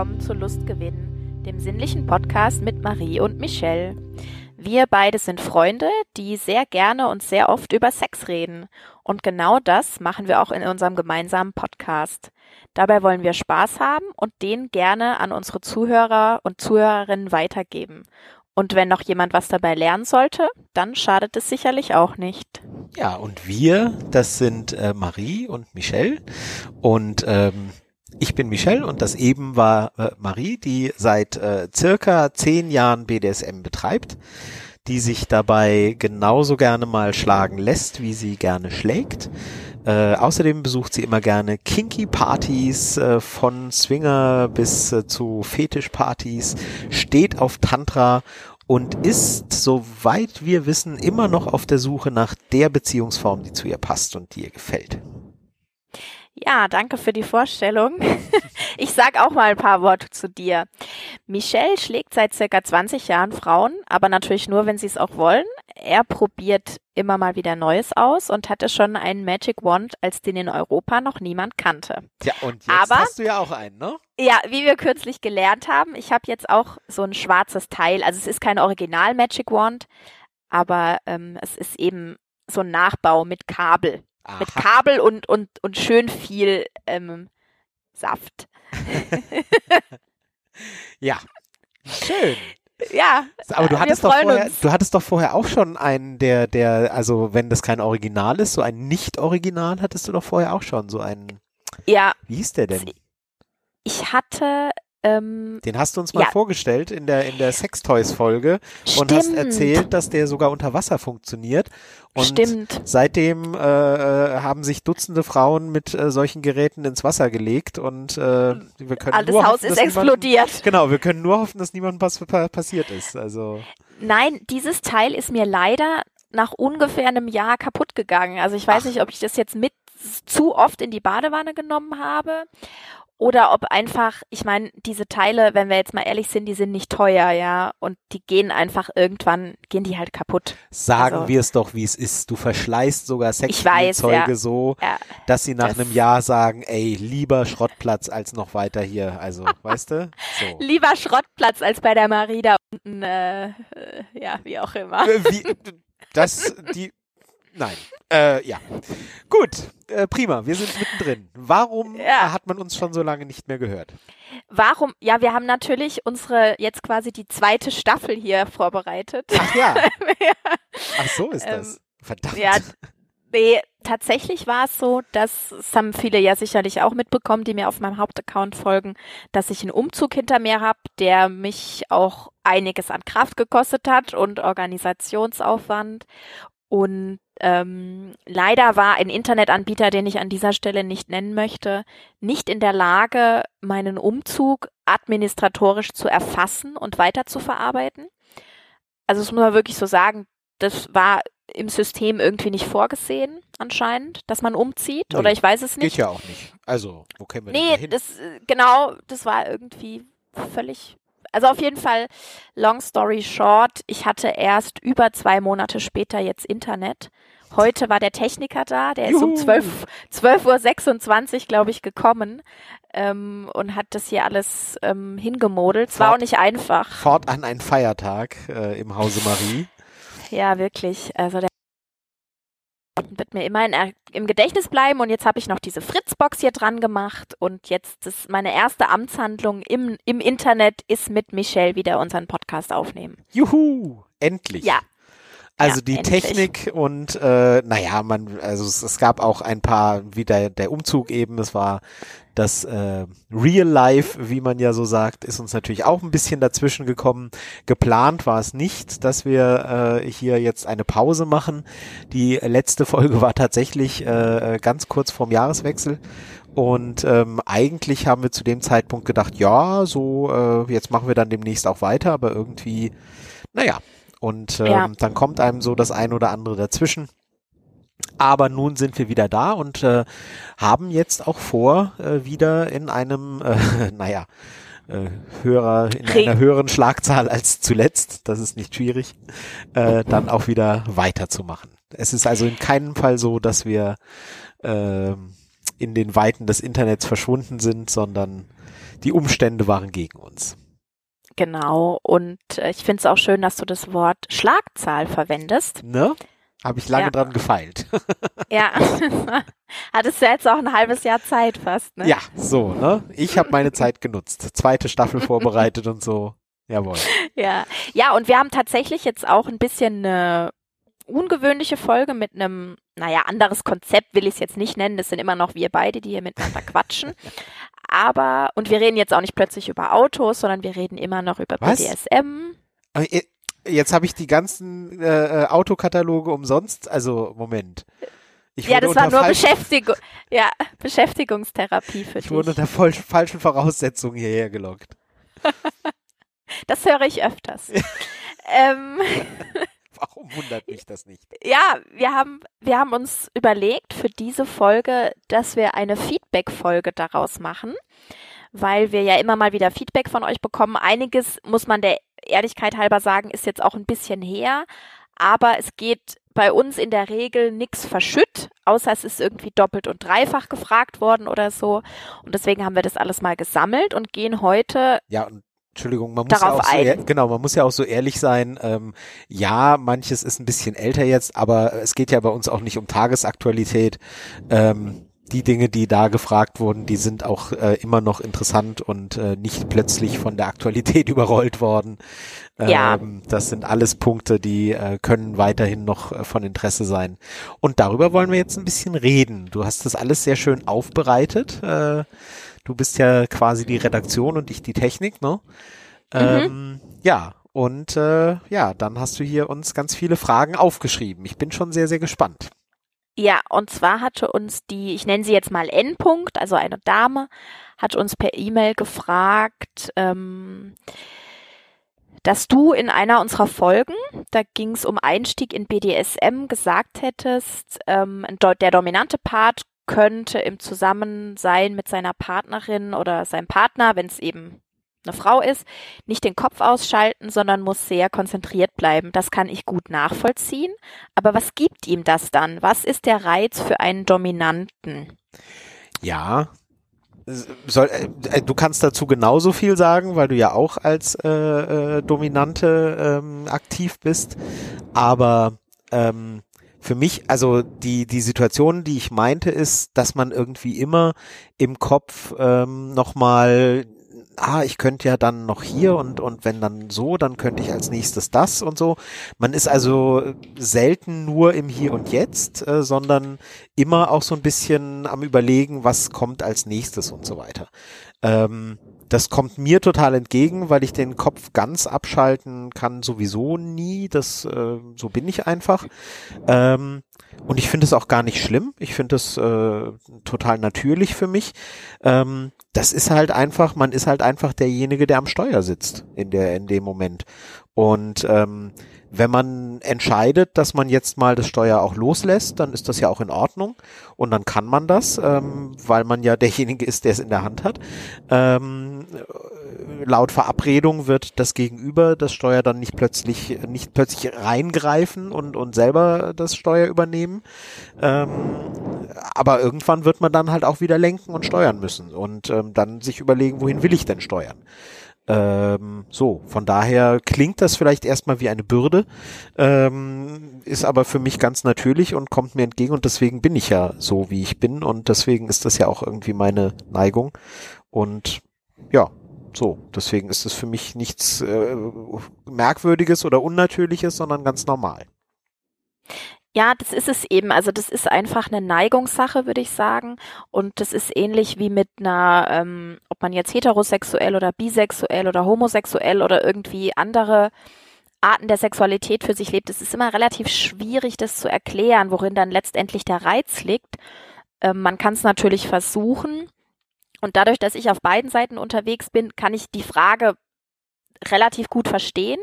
willkommen zu Lustgewinn, dem sinnlichen Podcast mit Marie und Michelle. Wir beide sind Freunde, die sehr gerne und sehr oft über Sex reden. Und genau das machen wir auch in unserem gemeinsamen Podcast. Dabei wollen wir Spaß haben und den gerne an unsere Zuhörer und Zuhörerinnen weitergeben. Und wenn noch jemand was dabei lernen sollte, dann schadet es sicherlich auch nicht. Ja, und wir, das sind äh, Marie und Michelle. Und ähm, ich bin Michelle und das eben war äh, Marie, die seit äh, circa zehn Jahren BDSM betreibt, die sich dabei genauso gerne mal schlagen lässt, wie sie gerne schlägt. Äh, außerdem besucht sie immer gerne Kinky-Partys äh, von Swinger bis äh, zu Fetisch-Partys, steht auf Tantra und ist, soweit wir wissen, immer noch auf der Suche nach der Beziehungsform, die zu ihr passt und die ihr gefällt. Ja, danke für die Vorstellung. Ich sag auch mal ein paar Worte zu dir. Michelle schlägt seit circa 20 Jahren Frauen, aber natürlich nur, wenn sie es auch wollen. Er probiert immer mal wieder Neues aus und hatte schon einen Magic Wand, als den in Europa noch niemand kannte. Ja, und jetzt Aber- hast du ja auch einen, ne? Ja, wie wir kürzlich gelernt haben, ich habe jetzt auch so ein schwarzes Teil. Also es ist kein Original Magic Wand, aber ähm, es ist eben so ein Nachbau mit Kabel. Mit Aha. Kabel und, und, und schön viel ähm, Saft. Ja. Schön. Ja, Aber du hattest doch vorher, uns. du hattest doch vorher auch schon einen, der, der, also wenn das kein Original ist, so ein Nicht-Original hattest du doch vorher auch schon, so einen, Ja, wie hieß der denn? ich hatte ähm, Den hast du uns mal Ja. vorgestellt in der, in der Sextoys-Folge und hast erzählt, dass der sogar unter Wasser funktioniert. Und stimmt. seitdem äh, äh, haben sich Dutzende Frauen mit äh, solchen Geräten ins Wasser gelegt und äh, wir können Alles nur Haus hoffen, ist dass explodiert. Genau, wir können nur hoffen, dass niemandem was pa passiert ist. Also Nein, dieses Teil ist mir leider nach ungefähr einem Jahr kaputt gegangen. Also ich weiß Ach. nicht, ob ich das jetzt mit zu oft in die Badewanne genommen habe oder ob einfach, ich meine, diese Teile, wenn wir jetzt mal ehrlich sind, die sind nicht teuer, ja, und die gehen einfach irgendwann, gehen die halt kaputt. sagen Also- wir es doch, wie es ist. Du verschleißt sogar Sexspielzeuge ja. so, Ja, dass sie nach Das- einem Jahr sagen, ey, lieber Schrottplatz als noch weiter hier. Also, weißt du? So. lieber Schrottplatz als bei der Marie da unten, äh, äh, ja, wie auch immer. Äh, wie, das, die, nein. Äh, ja. Gut, äh, prima, wir sind mittendrin. Warum Ja. hat man uns schon so lange nicht mehr gehört? Warum? Ja, wir haben natürlich unsere jetzt quasi die zweite Staffel hier vorbereitet. Ach ja, ja. ach so ist Ähm, das. Verdammt. Ja, nee, tatsächlich war es so, dass das haben viele ja sicherlich auch mitbekommen, die mir auf meinem Hauptaccount folgen, dass ich einen Umzug hinter mir habe, der mich auch einiges an Kraft gekostet hat und Organisationsaufwand. Und ähm, leider war ein Internetanbieter, den ich an dieser Stelle nicht nennen möchte, nicht in der Lage, meinen Umzug administratorisch zu erfassen und weiter zu verarbeiten. Also das muss man wirklich so sagen, das war im System irgendwie nicht vorgesehen, anscheinend, dass man umzieht. Nee, Oder ich weiß es Geht nicht. ja auch nicht. Also, wo können wir Nee, das, äh, genau, das war irgendwie völlig. Also auf jeden Fall, long story short, ich hatte erst über zwei Monate später jetzt Internet. Heute war der Techniker da, der ist um Juhu. 12, 12.26 Uhr, glaube ich, gekommen ähm, und hat das hier alles ähm, hingemodelt. Es war auch nicht einfach. Fortan ein Feiertag äh, im Hause Marie. Ja, wirklich. Also der wird mir immer in, im Gedächtnis bleiben und jetzt habe ich noch diese Fritzbox hier dran gemacht und jetzt ist meine erste Amtshandlung im, im Internet ist mit Michelle wieder unseren Podcast aufnehmen. Juhu, endlich. Ja. Also Ja, die endlich. Technik und äh, naja, man, also es, es gab auch ein paar, wie der, der Umzug eben, es war das äh, Real Life, wie man ja so sagt, ist uns natürlich auch ein bisschen dazwischen gekommen. Geplant war es nicht, dass wir äh, hier jetzt eine Pause machen. Die letzte Folge war tatsächlich äh, ganz kurz vorm Jahreswechsel. Und ähm, eigentlich haben wir zu dem Zeitpunkt gedacht, ja, so, äh, jetzt machen wir dann demnächst auch weiter, aber irgendwie, naja, und ähm, Ja. dann kommt einem so das ein oder andere dazwischen. Aber nun sind wir wieder da und äh, haben jetzt auch vor, äh, wieder in einem, äh, naja, äh, höherer, in einer höheren Schlagzahl als zuletzt, das ist nicht schwierig, äh, dann auch wieder weiterzumachen. Es ist also in keinem Fall so, dass wir ähm, in den Weiten des Internets verschwunden sind, sondern die Umstände waren gegen uns. Genau. Und äh, ich finde es auch schön, dass du das Wort Schlagzahl verwendest. Ne? Habe ich lange Ja. dran gefeilt. Ja. Hattest du jetzt auch ein halbes Jahr Zeit fast, ne? Ja, so, ne? Ich habe meine Zeit genutzt. Zweite Staffel vorbereitet und so. Jawohl. Ja. Ja, und wir haben tatsächlich jetzt auch ein bisschen eine ungewöhnliche Folge mit einem, naja, anderes Konzept will ich es jetzt nicht nennen. Das sind immer noch wir beide, die hier miteinander quatschen. Aber, und wir reden jetzt auch nicht plötzlich über Autos, sondern wir reden immer noch über Was? BDSM. Aber Jetzt habe ich die ganzen äh, äh, Autokataloge umsonst. Also, Moment. Ich Ja, das war nur Beschäftigung, ja, Beschäftigungstherapie für Ich wurde dich. unter voll, falschen Voraussetzungen hierher gelockt. Das höre ich öfters. ähm, Warum wundert mich das nicht? ja, wir haben, wir haben uns überlegt für diese Folge, dass wir eine Feedback-Folge daraus machen, weil wir ja immer mal wieder Feedback von euch bekommen. Einiges, muss man der Ehrlichkeit halber sagen, ist jetzt auch ein bisschen her, aber es geht bei uns in der Regel nichts verschütt, außer es ist irgendwie doppelt und dreifach gefragt worden oder so. Und deswegen haben wir das alles mal gesammelt und gehen heute Ja, und Entschuldigung, man muss ja auch so, ehr- genau, man muss ja auch so ehrlich sein. Ähm, ja, manches ist ein bisschen älter jetzt, aber es geht ja bei uns auch nicht um Tagesaktualität. Ähm, die Dinge, die da gefragt wurden, die sind auch äh, immer noch interessant und äh, nicht plötzlich von der Aktualität überrollt worden. Ja. Ähm, das sind alles Punkte, die äh, können weiterhin noch äh, von Interesse sein. Und darüber wollen wir jetzt ein bisschen reden. Du hast das alles sehr schön aufbereitet. Äh, du bist ja quasi die Redaktion und ich die Technik, ne? Ähm, ja, und äh, ja, dann hast du hier uns ganz viele Fragen aufgeschrieben. Ich bin schon sehr, sehr gespannt. Ja, und zwar hatte uns die, ich nenne sie jetzt mal N. -Punkt, also eine Dame, hat uns per E-Mail gefragt, ähm, dass du in einer unserer Folgen, da ging es um Einstieg in BDSM, gesagt hättest, ähm, der dominante Part könnte im Zusammensein mit seiner Partnerin oder seinem Partner, wenn es eben eine Frau ist, nicht den Kopf ausschalten, sondern muss sehr konzentriert bleiben. Das kann ich gut nachvollziehen. Aber was gibt ihm das dann? Was ist der Reiz für einen Dominanten? Ja. Soll, äh, du kannst dazu genauso viel sagen, weil du ja auch als äh, äh, Dominante ähm, aktiv bist. Aber ähm, für mich, also die, die Situation, die ich meinte, ist, dass man irgendwie immer im Kopf ähm, nochmal, ah, ich könnte ja dann noch hier und, und wenn dann so, dann könnte ich als nächstes das und so. Man ist also selten nur im Hier und Jetzt, äh, sondern immer auch so ein bisschen am Überlegen, was kommt als nächstes und so weiter. Ähm, das kommt mir total entgegen, weil ich den Kopf ganz abschalten kann sowieso nie. Das äh, so bin ich einfach. Ähm, und ich finde es auch gar nicht schlimm. Ich finde es äh, total natürlich für mich. Ähm, das ist halt einfach, man ist halt einfach derjenige, der am Steuer sitzt in der in dem Moment. Und ähm, wenn man entscheidet, dass man jetzt mal das Steuer auch loslässt, dann ist das ja auch in Ordnung und dann kann man das, ähm, weil man ja derjenige ist, der es in der Hand hat. Ähm, äh, laut Verabredung wird das Gegenüber das Steuer dann nicht plötzlich nicht plötzlich reingreifen und und selber das Steuer übernehmen. Ähm, aber irgendwann wird man dann halt auch wieder lenken und steuern müssen und ähm, dann sich überlegen, wohin will ich denn steuern? Ähm, so, von daher klingt das vielleicht erstmal wie eine Bürde, ähm, ist aber für mich ganz natürlich und kommt mir entgegen und deswegen bin ich ja so, wie ich bin und deswegen ist das ja auch irgendwie meine Neigung und ja, so, deswegen ist es für mich nichts äh, Merkwürdiges oder Unnatürliches, sondern ganz normal. Ja, das ist es eben. Also das ist einfach eine Neigungssache, würde ich sagen. Und das ist ähnlich wie mit einer, ähm, ob man jetzt heterosexuell oder bisexuell oder homosexuell oder irgendwie andere Arten der Sexualität für sich lebt. Es ist immer relativ schwierig, das zu erklären, worin dann letztendlich der Reiz liegt. Ähm, man kann es natürlich versuchen. Und dadurch, dass ich auf beiden Seiten unterwegs bin, kann ich die Frage relativ gut verstehen.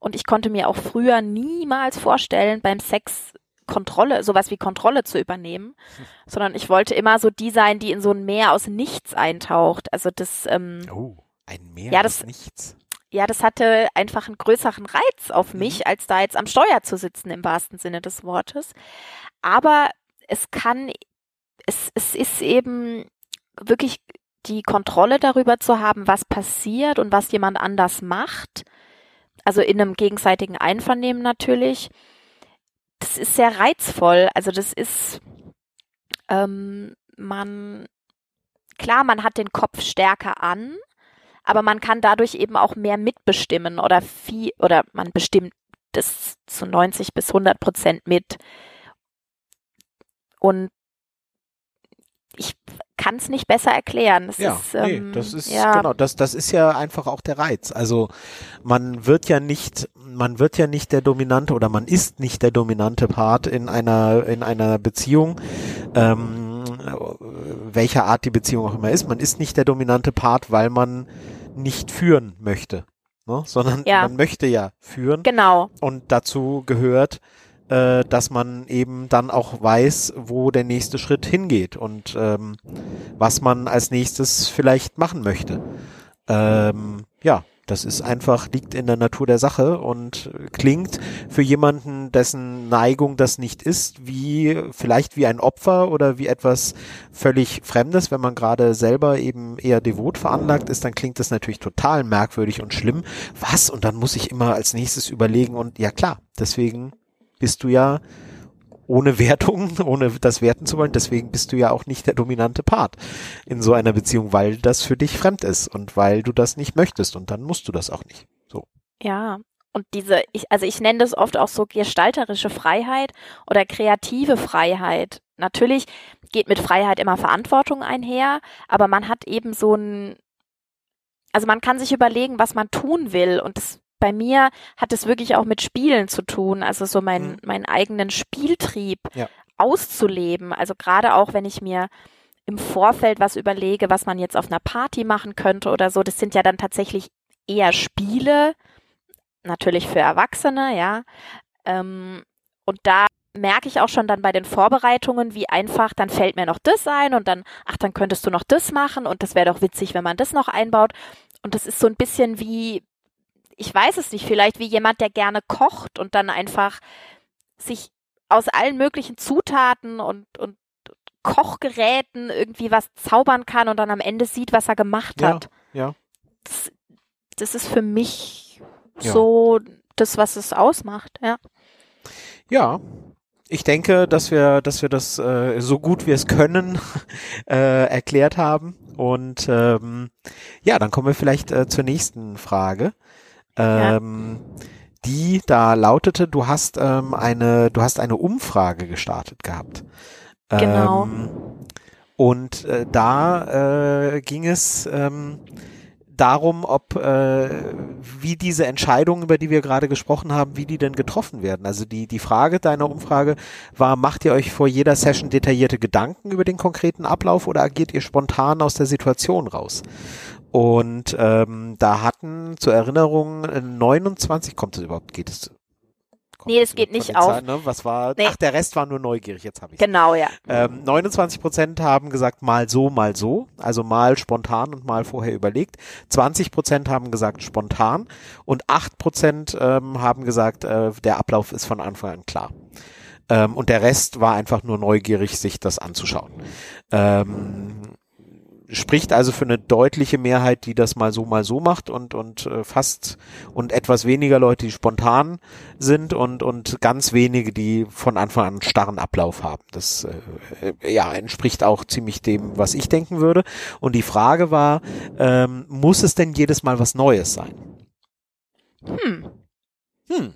Und ich konnte mir auch früher niemals vorstellen, beim Sex Kontrolle, sowas wie Kontrolle zu übernehmen, sondern ich wollte immer so die sein, die in so ein Meer aus nichts eintaucht. Also das, ähm, Oh, ein Meer Ja, aus das- nichts. ja, das hatte einfach einen größeren Reiz auf mich, als da jetzt am Steuer zu sitzen im wahrsten Sinne des Wortes. Aber es kann, es, es ist eben wirklich die Kontrolle darüber zu haben, was passiert und was jemand anders macht, also in einem gegenseitigen Einvernehmen natürlich, das ist sehr reizvoll. Also das ist, ähm, man, klar, man hat den Kopf stärker an, aber man kann dadurch eben auch mehr mitbestimmen oder viel, oder man bestimmt das zu 90 bis 100 Prozent mit. Und ich kann es nicht besser erklären. Das ja, ist, nee, ähm, das ist ja. genau, das das ist ja einfach auch der Reiz. Also man wird ja nicht, man wird ja nicht der dominante oder man ist nicht der dominante Part in einer in einer Beziehung. Ähm, welcher Art die Beziehung auch immer ist, man ist nicht der dominante Part, weil man nicht führen möchte, ne? sondern Ja. man möchte ja führen Genau, und dazu gehört, äh, dass man eben dann auch weiß, wo der nächste Schritt hingeht und ähm, was man als nächstes vielleicht machen möchte. Ähm, ja, das ist einfach, liegt in der Natur der Sache und klingt für jemanden, dessen Neigung das nicht ist, wie vielleicht wie ein Opfer oder wie etwas völlig Fremdes. Wenn man gerade selber eben eher devot veranlagt ist, dann klingt das natürlich total merkwürdig und schlimm. Was? Und dann muss ich immer als nächstes überlegen und ja klar, deswegen bist du ja ohne Wertung, ohne das werten zu wollen, deswegen bist du ja auch nicht der dominante Part in so einer Beziehung, weil das für dich fremd ist und weil du das nicht möchtest und dann musst du das auch nicht. So. ja. Und diese, ich, also ich nenne das oft auch so gestalterische Freiheit oder kreative Freiheit. Natürlich geht mit Freiheit immer Verantwortung einher, aber man hat eben so ein, also man kann sich überlegen, was man tun will. Und das, bei mir hat es wirklich auch mit Spielen zu tun, also so mein, Mhm. meinen eigenen Spieltrieb Ja. auszuleben. Also gerade auch, wenn ich mir im Vorfeld was überlege, was man jetzt auf einer Party machen könnte oder so, das sind ja dann tatsächlich eher Spiele, natürlich für Erwachsene, ja. Ähm, und da merke ich auch schon dann bei den Vorbereitungen, wie einfach, dann fällt mir noch das ein und dann, ach, dann könntest du noch das machen und das wäre doch witzig, wenn man das noch einbaut. Und das ist so ein bisschen wie, ich weiß es nicht, vielleicht wie jemand, der gerne kocht und dann einfach sich aus allen möglichen Zutaten und, und Kochgeräten irgendwie was zaubern kann und dann am Ende sieht, was er gemacht Ja, hat. ja. Das, das ist für mich Ja. so das, was es ausmacht, ja. Ja. Ich denke, dass wir, dass wir das äh, so gut wir es können äh, erklärt haben. Und ähm, ja, dann kommen wir vielleicht äh, zur nächsten Frage. Ja. Ähm, Die da lautete, du hast ähm, eine, du hast eine Umfrage gestartet gehabt. Genau. Ähm, und äh, da äh, ging es ähm, darum, ob äh, wie diese Entscheidungen, über die wir gerade gesprochen haben, wie die denn getroffen werden. Also die die Frage deiner Umfrage war: Macht ihr euch vor jeder Session detaillierte Gedanken über den konkreten Ablauf oder agiert ihr spontan aus der Situation raus? Und ähm, da hatten zur Erinnerung äh, 29, kommt es überhaupt, geht es? kommt Nee, es geht nicht auf. Zahlen, ne? Was war? Nee. Ach, der Rest war nur neugierig. Jetzt habe ich. Genau, ja. Ähm, 29 Prozent haben gesagt mal so, mal so, also mal spontan und mal vorher überlegt. 20 Prozent haben gesagt spontan und 8 Prozent ähm, haben gesagt, äh, der Ablauf ist von Anfang an klar. Ähm, und der Rest war einfach nur neugierig, sich das anzuschauen. Ähm, spricht also für eine deutliche Mehrheit, die das mal so, mal so macht und, und äh, fast und etwas weniger Leute, die spontan sind und, und ganz wenige, die von Anfang an einen starren Ablauf haben. Das äh, ja, entspricht auch ziemlich dem, was ich denken würde. Und die Frage war, ähm, muss es denn jedes Mal was Neues sein? Hm. Hm,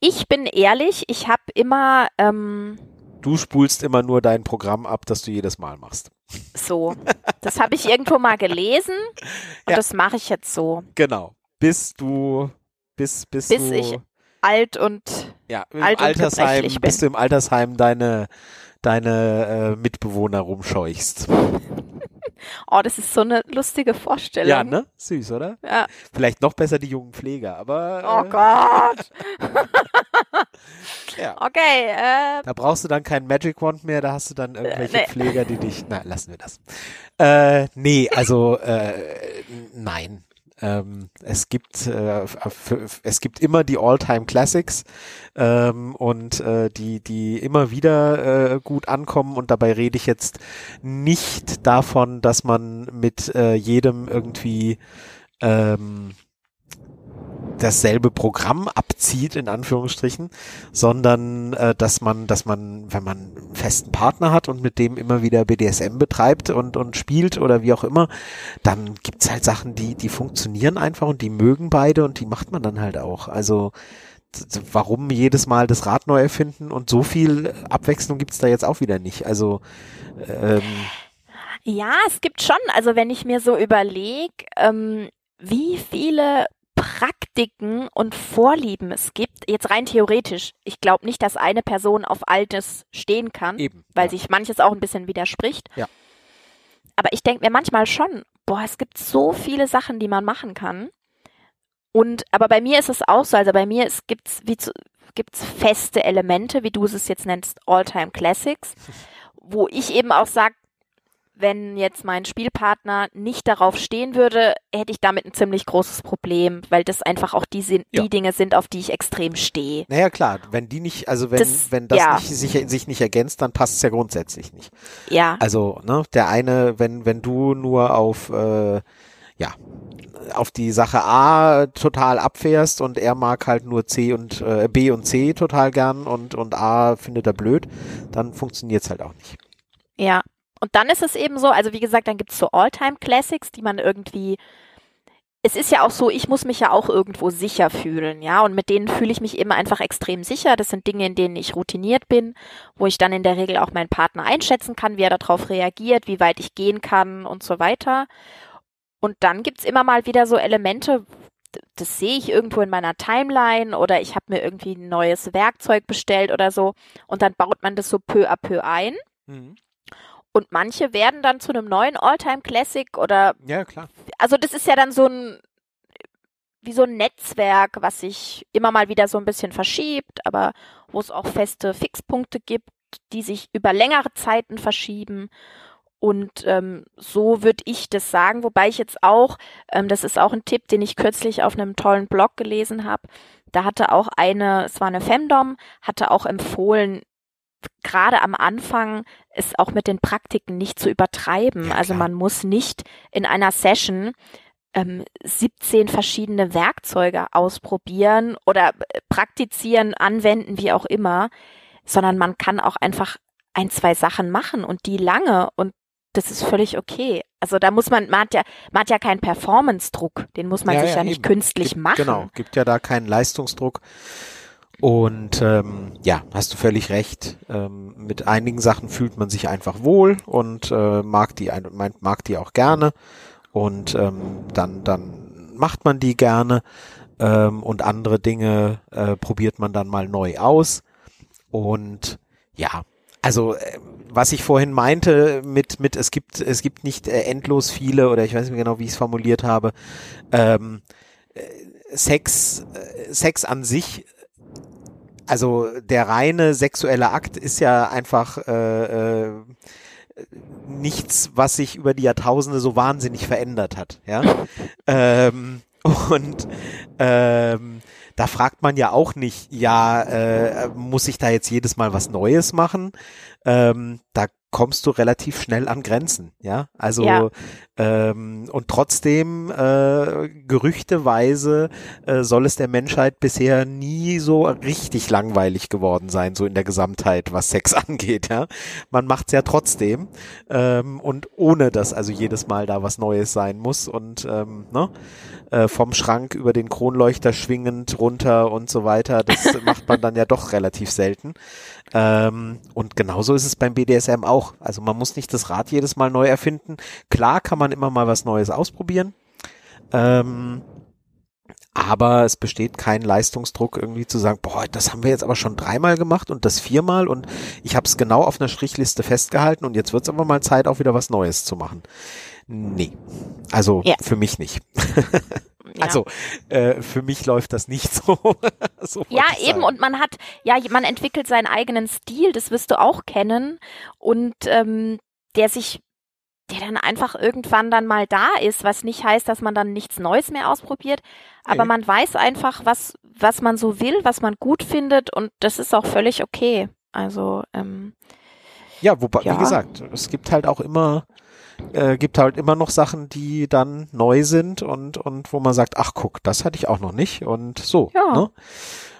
Ich bin ehrlich, ich habe immer ähm, du spulst immer nur dein Programm ab, das du jedes Mal machst. so. Das habe ich irgendwo mal gelesen und Ja. das mache ich jetzt so. Genau. Bis du, bis, bis, Bis du, ich alt und ja, im alt und Altersheim, gebrechlich bis du im Altersheim deine, deine äh, Mitbewohner rumscheuchst. oh, das ist so eine lustige Vorstellung. Ja, ne? Süß, oder? Ja. Vielleicht noch besser die jungen Pfleger, aber Oh äh, Gott. ja. Okay, äh, Da brauchst du dann keinen Magic Wand mehr, da hast du dann irgendwelche nee. Pfleger, die dich. Na, lassen wir das. Äh, nee, also äh, nein. ähm, es gibt äh, es gibt immer die All-Time Classics ähm, und äh, die die immer wieder äh, gut ankommen und dabei rede ich jetzt nicht davon, dass man mit äh, jedem irgendwie ähm, dasselbe Programm abzieht, in Anführungsstrichen, sondern äh, dass man, dass man, wenn man einen festen Partner hat und mit dem immer wieder BDSM betreibt und, und spielt oder wie auch immer, dann gibt's halt Sachen, die, die funktionieren einfach und die mögen beide und die macht man dann halt auch. Also warum jedes Mal das Rad neu erfinden und so viel Abwechslung gibt's da jetzt auch wieder nicht. Also ähm, ja, es gibt schon, also wenn ich mir so überlege, ähm, wie viele Praktiken und Vorlieben es gibt, jetzt rein theoretisch. Ich glaube nicht, dass eine Person auf Altes stehen kann, Eben, weil ja. sich manches auch ein bisschen widerspricht. Ja. Aber ich denke mir manchmal schon, boah, es gibt so viele Sachen, die man machen kann. Und aber bei mir ist es auch so, also bei mir ist, gibt's wie zu, gibt's feste Elemente, wie du es jetzt nennst, All-Time Classics, wo ich eben auch sage, wenn jetzt mein Spielpartner nicht darauf stehen würde, hätte ich damit ein ziemlich großes Problem, weil das einfach auch die, sind, Ja. die Dinge sind, auf die ich extrem stehe. Naja, klar, wenn die nicht, also wenn, Das- wenn das ja. nicht, sich, sich nicht ergänzt, dann passt es ja grundsätzlich nicht. Ja, Also, ne, der eine, wenn, wenn du nur auf, äh, ja, auf die Sache A total abfährst und er mag halt nur C und äh, B und C total gern und, und A findet er blöd, dann funktioniert's halt auch nicht. ja. Und dann ist es eben so, also wie gesagt, dann gibt's so All-Time-Classics, die man irgendwie es ist ja auch so, ich muss mich ja auch irgendwo sicher fühlen, ja, und mit denen fühle ich mich immer einfach extrem sicher. Das sind Dinge, in denen ich routiniert bin, wo ich dann in der Regel auch meinen Partner einschätzen kann, wie er darauf reagiert, wie weit ich gehen kann und so weiter. Und dann gibt's immer mal wieder so Elemente, das sehe ich irgendwo in meiner Timeline oder ich habe mir irgendwie ein neues Werkzeug bestellt oder so und dann baut man das so peu à peu ein. Und manche werden dann zu einem neuen Alltime Classic oder Ja, klar. also das ist ja dann so ein wie so ein Netzwerk, was sich immer mal wieder so ein bisschen verschiebt, aber wo es auch feste Fixpunkte gibt, die sich über längere Zeiten verschieben. Und ähm, so würde ich das sagen, wobei ich jetzt auch, ähm, das ist auch ein Tipp, den ich kürzlich auf einem tollen Blog gelesen habe. Da hatte auch eine, es war eine Femdom, hatte auch empfohlen, gerade am Anfang es auch mit den Praktiken nicht zu übertreiben. Ja, also man muss nicht in einer Session ähm, 17 verschiedene Werkzeuge ausprobieren oder äh, praktizieren, anwenden, wie auch immer, sondern man kann auch einfach ein, zwei Sachen machen und die lange und das ist völlig okay. Also da muss man, man hat ja, man hat ja keinen Performance-Druck, den muss man Ja, sich ja, ja, nicht eben. künstlich Gibt- machen. Genau, gibt ja da keinen Leistungsdruck. Und ähm, ja, hast du völlig recht. Ähm, mit einigen Sachen fühlt man sich einfach wohl und äh, mag die mag die auch gerne. Und ähm, dann dann macht man die gerne ähm, und andere Dinge äh, probiert man dann mal neu aus. Und ja, also äh, was ich vorhin meinte mit mit es gibt es gibt nicht äh, endlos viele oder ich weiß nicht genau wie ich es formuliert habe. Ähm, äh, Sex äh, Sex an sich also der reine sexuelle Akt ist ja einfach äh, äh, nichts, was sich über die Jahrtausende so wahnsinnig verändert hat, ja. ähm, und ähm, da fragt man ja auch nicht, ja, äh, muss ich da jetzt jedes Mal was Neues machen? Ähm, da kommst du relativ schnell an Grenzen, ja. Also Ja. ähm, und trotzdem äh, gerüchteweise äh, soll es der Menschheit bisher nie so richtig langweilig geworden sein, so in der Gesamtheit, was Sex angeht, ja. Man macht's ja trotzdem ähm, und ohne dass also jedes Mal da was Neues sein muss und ähm, ne, äh, vom Schrank über den Kronleuchter schwingend runter und so weiter, das macht man dann ja doch relativ selten. Ähm, und genauso ist es beim BDSM auch. Also man muss nicht das Rad jedes Mal neu erfinden. Klar kann man immer mal was Neues ausprobieren. Ähm, aber es besteht kein Leistungsdruck, irgendwie zu sagen, boah, das haben wir jetzt aber schon dreimal gemacht und das viermal und ich habe es genau auf einer Strichliste festgehalten und jetzt wird es aber mal Zeit, auch wieder was Neues zu machen. Nee, also Ja. für mich nicht. Ja. Also äh, für mich läuft das nicht so. so Ja, eben. Und man hat, ja, man entwickelt seinen eigenen Stil, das wirst du auch kennen. Und ähm, der sich, der dann einfach irgendwann dann mal da ist, was nicht heißt, dass man dann nichts Neues mehr ausprobiert, aber Nee. man weiß einfach, was, was man so will, was man gut findet und das ist auch völlig okay. Also, ähm, Ja, wobei, Ja. wie gesagt, es gibt halt auch immer, äh, gibt halt immer noch Sachen, die dann neu sind und, und wo man sagt, ach guck, das hatte ich auch noch nicht und so. Ja. Ne?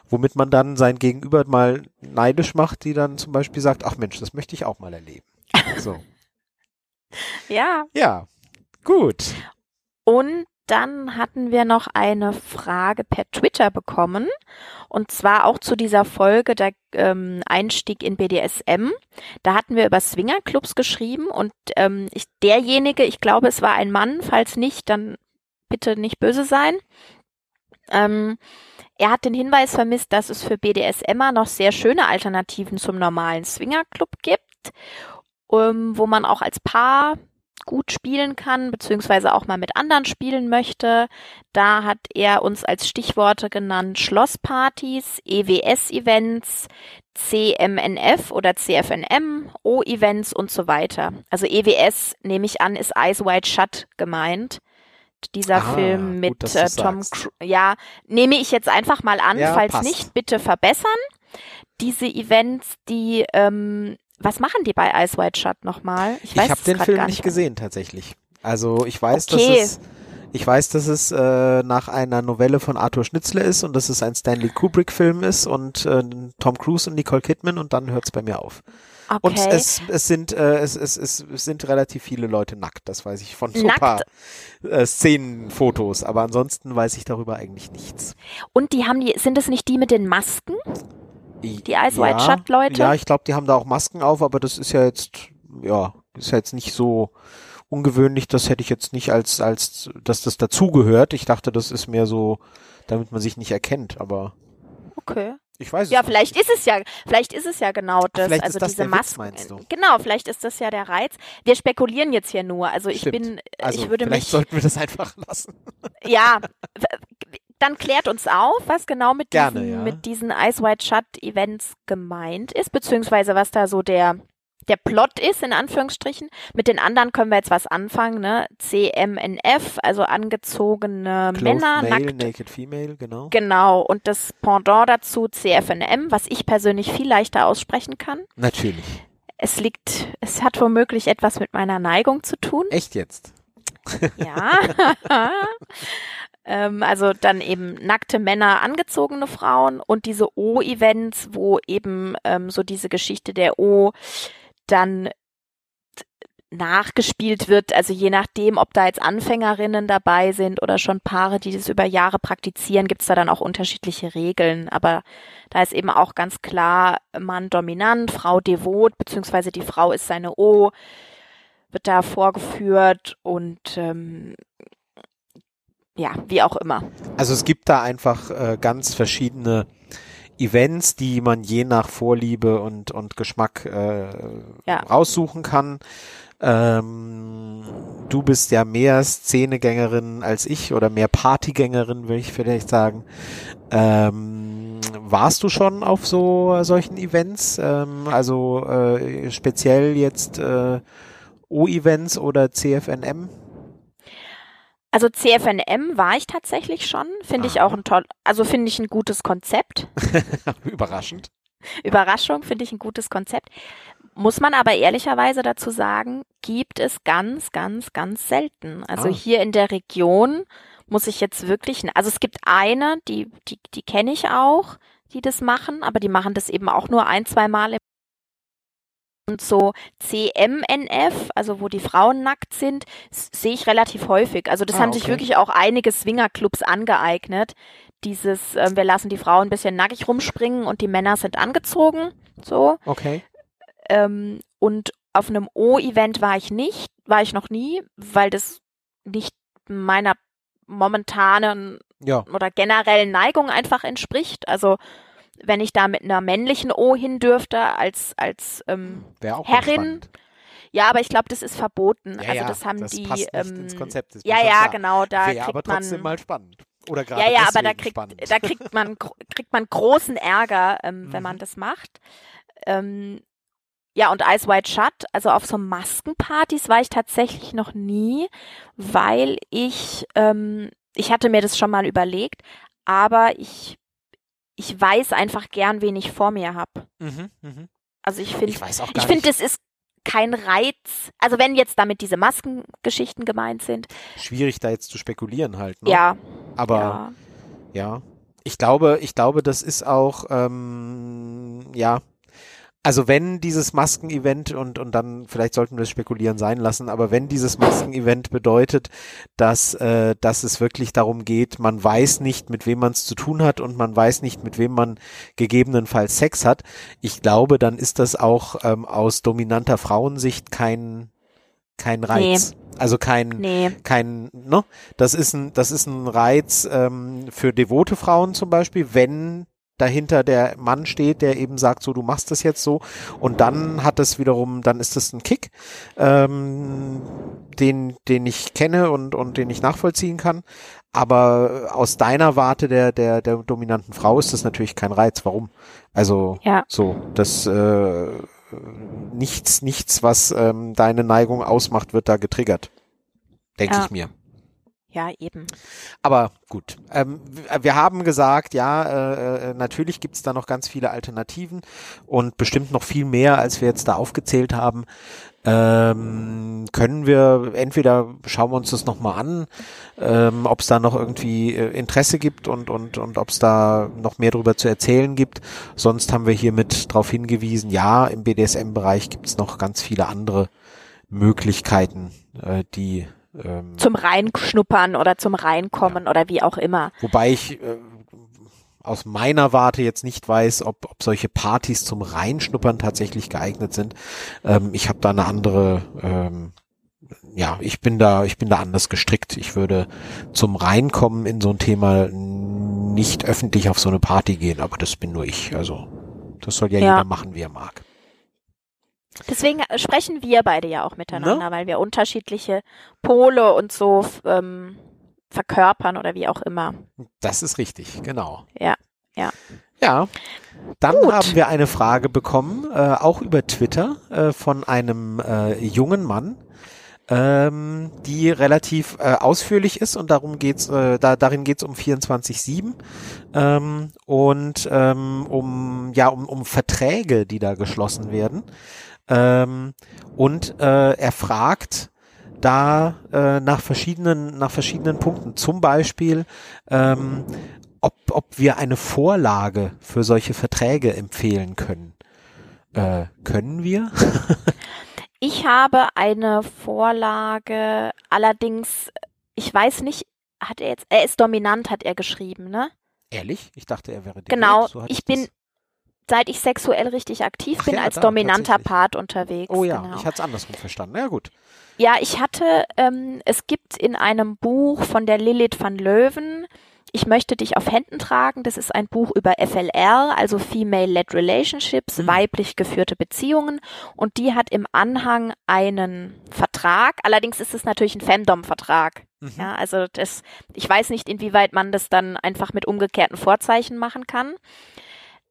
Womit man dann sein Gegenüber mal neidisch macht, die dann zum Beispiel sagt, ach Mensch, das möchte ich auch mal erleben. So. ja. Ja, gut. Und dann hatten wir noch eine Frage per Twitter bekommen. Und zwar auch zu dieser Folge der ähm, Einstieg in BDSM. Da hatten wir über Swingerclubs geschrieben und ähm, ich, derjenige, ich glaube, es war ein Mann, falls nicht, dann bitte nicht böse sein. Ähm, er hat den Hinweis vermisst, dass es für BDSMer noch sehr schöne Alternativen zum normalen Swingerclub gibt, ähm, wo man auch als Paar gut spielen kann, beziehungsweise auch mal mit anderen spielen möchte. Da hat er uns als Stichworte genannt Schlosspartys, EWS-Events, CMNF oder CFNM, O-Events und so weiter. Also EWS, nehme ich an, ist Eyes Wide Shut gemeint. Dieser Ah, Film gut, mit dass äh, Tom. Cruise. Ja, nehme ich jetzt einfach mal an, Ja, falls passt. nicht, bitte verbessern. Diese Events, die, ähm, was machen die bei Eyes Wide Shut nochmal? Ich weiß habe den Film nicht gesehen tatsächlich. Also ich weiß, Okay. dass es ich weiß, dass es äh, nach einer Novelle von Arthur Schnitzler ist und dass es ein Stanley Kubrick Film ist und äh, Tom Cruise und Nicole Kidman und dann hört es bei mir auf. Okay. Und es, es sind äh, es, es, es, sind relativ viele Leute nackt, das weiß ich von so ein paar äh, Szenenfotos, aber ansonsten weiß ich darüber eigentlich nichts. Und die haben die, sind es nicht die mit den Masken? Die Eyes Wide Shut Leute? Ja, ich glaube, die haben da auch Masken auf, aber das ist ja jetzt ja, ist ja jetzt nicht so ungewöhnlich, das hätte ich jetzt nicht als als dass das dazugehört. Ich dachte, das ist mehr so, damit man sich nicht erkennt, aber Okay. ich weiß es Ja, nicht. vielleicht ist es ja, vielleicht ist es ja genau das. vielleicht also das diese Witz, Masken. du? Genau, vielleicht ist das ja der Reiz. Wir spekulieren jetzt hier nur. Also ich Stimmt. bin, Also ich würde vielleicht mich, sollten wir das einfach lassen. ja, dann klärt uns auf, was genau mit Gerne, diesen, ja. mit diesen Eyes Wide Shut Events gemeint ist, beziehungsweise was da so der der Plot ist, in Anführungsstrichen. Mit den anderen können wir jetzt was anfangen, ne? CMNF, also angezogene Clothed Männer, Male, nackt Naked Female, genau. Genau, und das Pendant dazu CFNM, was ich persönlich viel leichter aussprechen kann. Natürlich. Es liegt, es hat womöglich etwas mit meiner Neigung zu tun. Echt jetzt? Ja. ähm, also dann eben nackte Männer, angezogene Frauen und diese O-Events, wo eben ähm, so diese Geschichte der O dann nachgespielt wird, also je nachdem, ob da jetzt Anfängerinnen dabei sind oder schon Paare, die das über Jahre praktizieren, gibt's da dann auch unterschiedliche Regeln. Aber da ist eben auch ganz klar Mann dominant, Frau devot, beziehungsweise die Frau ist seine O, wird da vorgeführt und ähm, ja, wie auch immer. Also es gibt da einfach äh, ganz verschiedene Events, die man je nach Vorliebe und, und Geschmack äh, Ja. raussuchen kann. Ähm, du bist ja mehr Szenegängerin als ich oder mehr Partygängerin, will ich vielleicht sagen. Ähm, warst du schon auf so solchen Events? Ähm, also äh, speziell jetzt äh, O-Events oder CFNM? Also CFNM war ich tatsächlich schon, finde ich Aha. auch ein toll, also finde ich ein gutes Konzept. Überraschend. Überraschung, finde ich ein gutes Konzept. Muss man aber ehrlicherweise dazu sagen, gibt es ganz, ganz, ganz selten. Also Ah. hier in der Region muss ich jetzt wirklich, also es gibt eine, die, die, die kenne ich auch, die das machen, aber die machen das eben auch nur ein, zwei Mal im und so CMNF, also wo die Frauen nackt sind, sehe ich relativ häufig. Also das Ah, haben sich okay. wirklich auch einige Swingerclubs angeeignet. Dieses, äh, wir lassen die Frauen ein bisschen nackig rumspringen und die Männer sind angezogen. So. Okay. Ähm, und auf einem O-Event war ich nicht, war ich noch nie, weil das nicht meiner momentanen Ja. oder generellen Neigung einfach entspricht. Also wenn ich da mit einer männlichen O hin dürfte als als ähm, Herrin, spannend. ja, aber ich glaube, das ist verboten. Ja, also das haben das die passt ähm, ins Konzept. mir ja, ja, genau, da Wäre aber kriegt man trotzdem mal spannend. Oder gerade ja, ja, aber da kriegt, spannend. da kriegt man, kriegt man großen Ärger, ähm, wenn Mhm. man das macht. Ähm, ja, und Eyes Wide Shut, also auf so Maskenpartys war ich tatsächlich noch nie, weil ich, ähm, ich hatte mir das schon mal überlegt, aber ich, ich weiß einfach gern, wen ich vor mir habe. Mhm, mhm. Also ich finde, Ich ich finde, das ist kein Reiz. Also wenn jetzt damit diese Maskengeschichten gemeint sind, Schwierig da jetzt zu spekulieren halt. Ne? ja, Aber ja, Ja, ich glaube, ich glaube, das ist auch, ähm, ja, also wenn dieses Maskenevent und, und dann, vielleicht sollten wir es spekulieren sein lassen, aber wenn dieses Maskenevent bedeutet, dass, äh, dass es wirklich darum geht, man weiß nicht, mit wem man es zu tun hat und man weiß nicht, mit wem man gegebenenfalls Sex hat, ich glaube, dann ist das auch ähm, aus dominanter Frauensicht kein, kein Reiz. Also kein, nee, kein, ne? Das ist ein, das ist ein Reiz ähm, für devote Frauen zum Beispiel, wenn dahinter der Mann steht, der eben sagt, so du machst das jetzt so und dann hat es wiederum, dann ist es ein Kick, ähm, den, den ich kenne und, und den ich nachvollziehen kann. Aber aus deiner Warte der, der, der dominanten Frau ist das natürlich kein Reiz. Warum? Also ja, so, das äh, nichts, nichts, was ähm, deine Neigung ausmacht, wird da getriggert. Denke Ja. ich mir. Ja, eben. Aber gut, ähm, wir haben gesagt, ja, äh, äh, natürlich gibt's da noch ganz viele Alternativen und bestimmt noch viel mehr, als wir jetzt da aufgezählt haben. Ähm, können wir entweder schauen wir uns das nochmal an, ähm, ob es da noch irgendwie äh, Interesse gibt und und und ob es da noch mehr darüber zu erzählen gibt. Sonst haben wir hiermit darauf hingewiesen, ja, im BDSM-Bereich gibt's noch ganz viele andere Möglichkeiten, äh, die ähm, Zum Reinschnuppern oder zum Reinkommen oder wie auch immer. Wobei ich äh, aus meiner Warte jetzt nicht weiß, ob, ob solche Partys zum Reinschnuppern tatsächlich geeignet sind. Ähm, ich habe da eine andere, ähm, ja, ich bin da, ich bin da anders gestrickt. Ich würde zum Reinkommen in so ein Thema nicht öffentlich auf so eine Party gehen, aber das bin nur ich. Also das soll ja, Ja. jeder machen, wie er mag. Deswegen äh, sprechen wir beide ja auch miteinander, Ne? weil wir unterschiedliche Pole und so ähm, verkörpern oder wie auch immer. Das ist richtig, genau. Ja, ja. Ja. Dann Gut. haben wir eine Frage bekommen, äh, auch über Twitter, äh, von einem äh, jungen Mann, ähm, die relativ äh, ausführlich ist und darum geht's, äh, da, darin geht's um 24-7 ähm, und ähm, um ja um, um Verträge, die da geschlossen werden. Ähm, und äh, er fragt da äh, nach verschiedenen nach verschiedenen Punkten. Zum Beispiel ähm, ob, ob wir eine Vorlage für solche Verträge empfehlen können. Äh, können wir? Ich habe eine Vorlage, allerdings, ich weiß nicht, hat er jetzt, er ist dominant, hat er geschrieben, ne? Ehrlich? Ich dachte, er wäre Genau, devot. So ich bin das- seit ich sexuell richtig aktiv Ach bin, ja, als da, dominanter. Part unterwegs. Oh ja, genau. ich hatte es andersrum verstanden. Ja gut. Ja, ich hatte, ähm, es gibt in einem Buch von der Lilith van Löwen, ich möchte dich auf Händen tragen. Das ist ein Buch über FLR, also Female-Led Relationships, Mhm. weiblich geführte Beziehungen. Und die hat im Anhang einen Vertrag. Allerdings ist es natürlich ein Femdom-Vertrag. Mhm. Ja, also das, ich weiß nicht, inwieweit man das dann einfach mit umgekehrten Vorzeichen machen kann.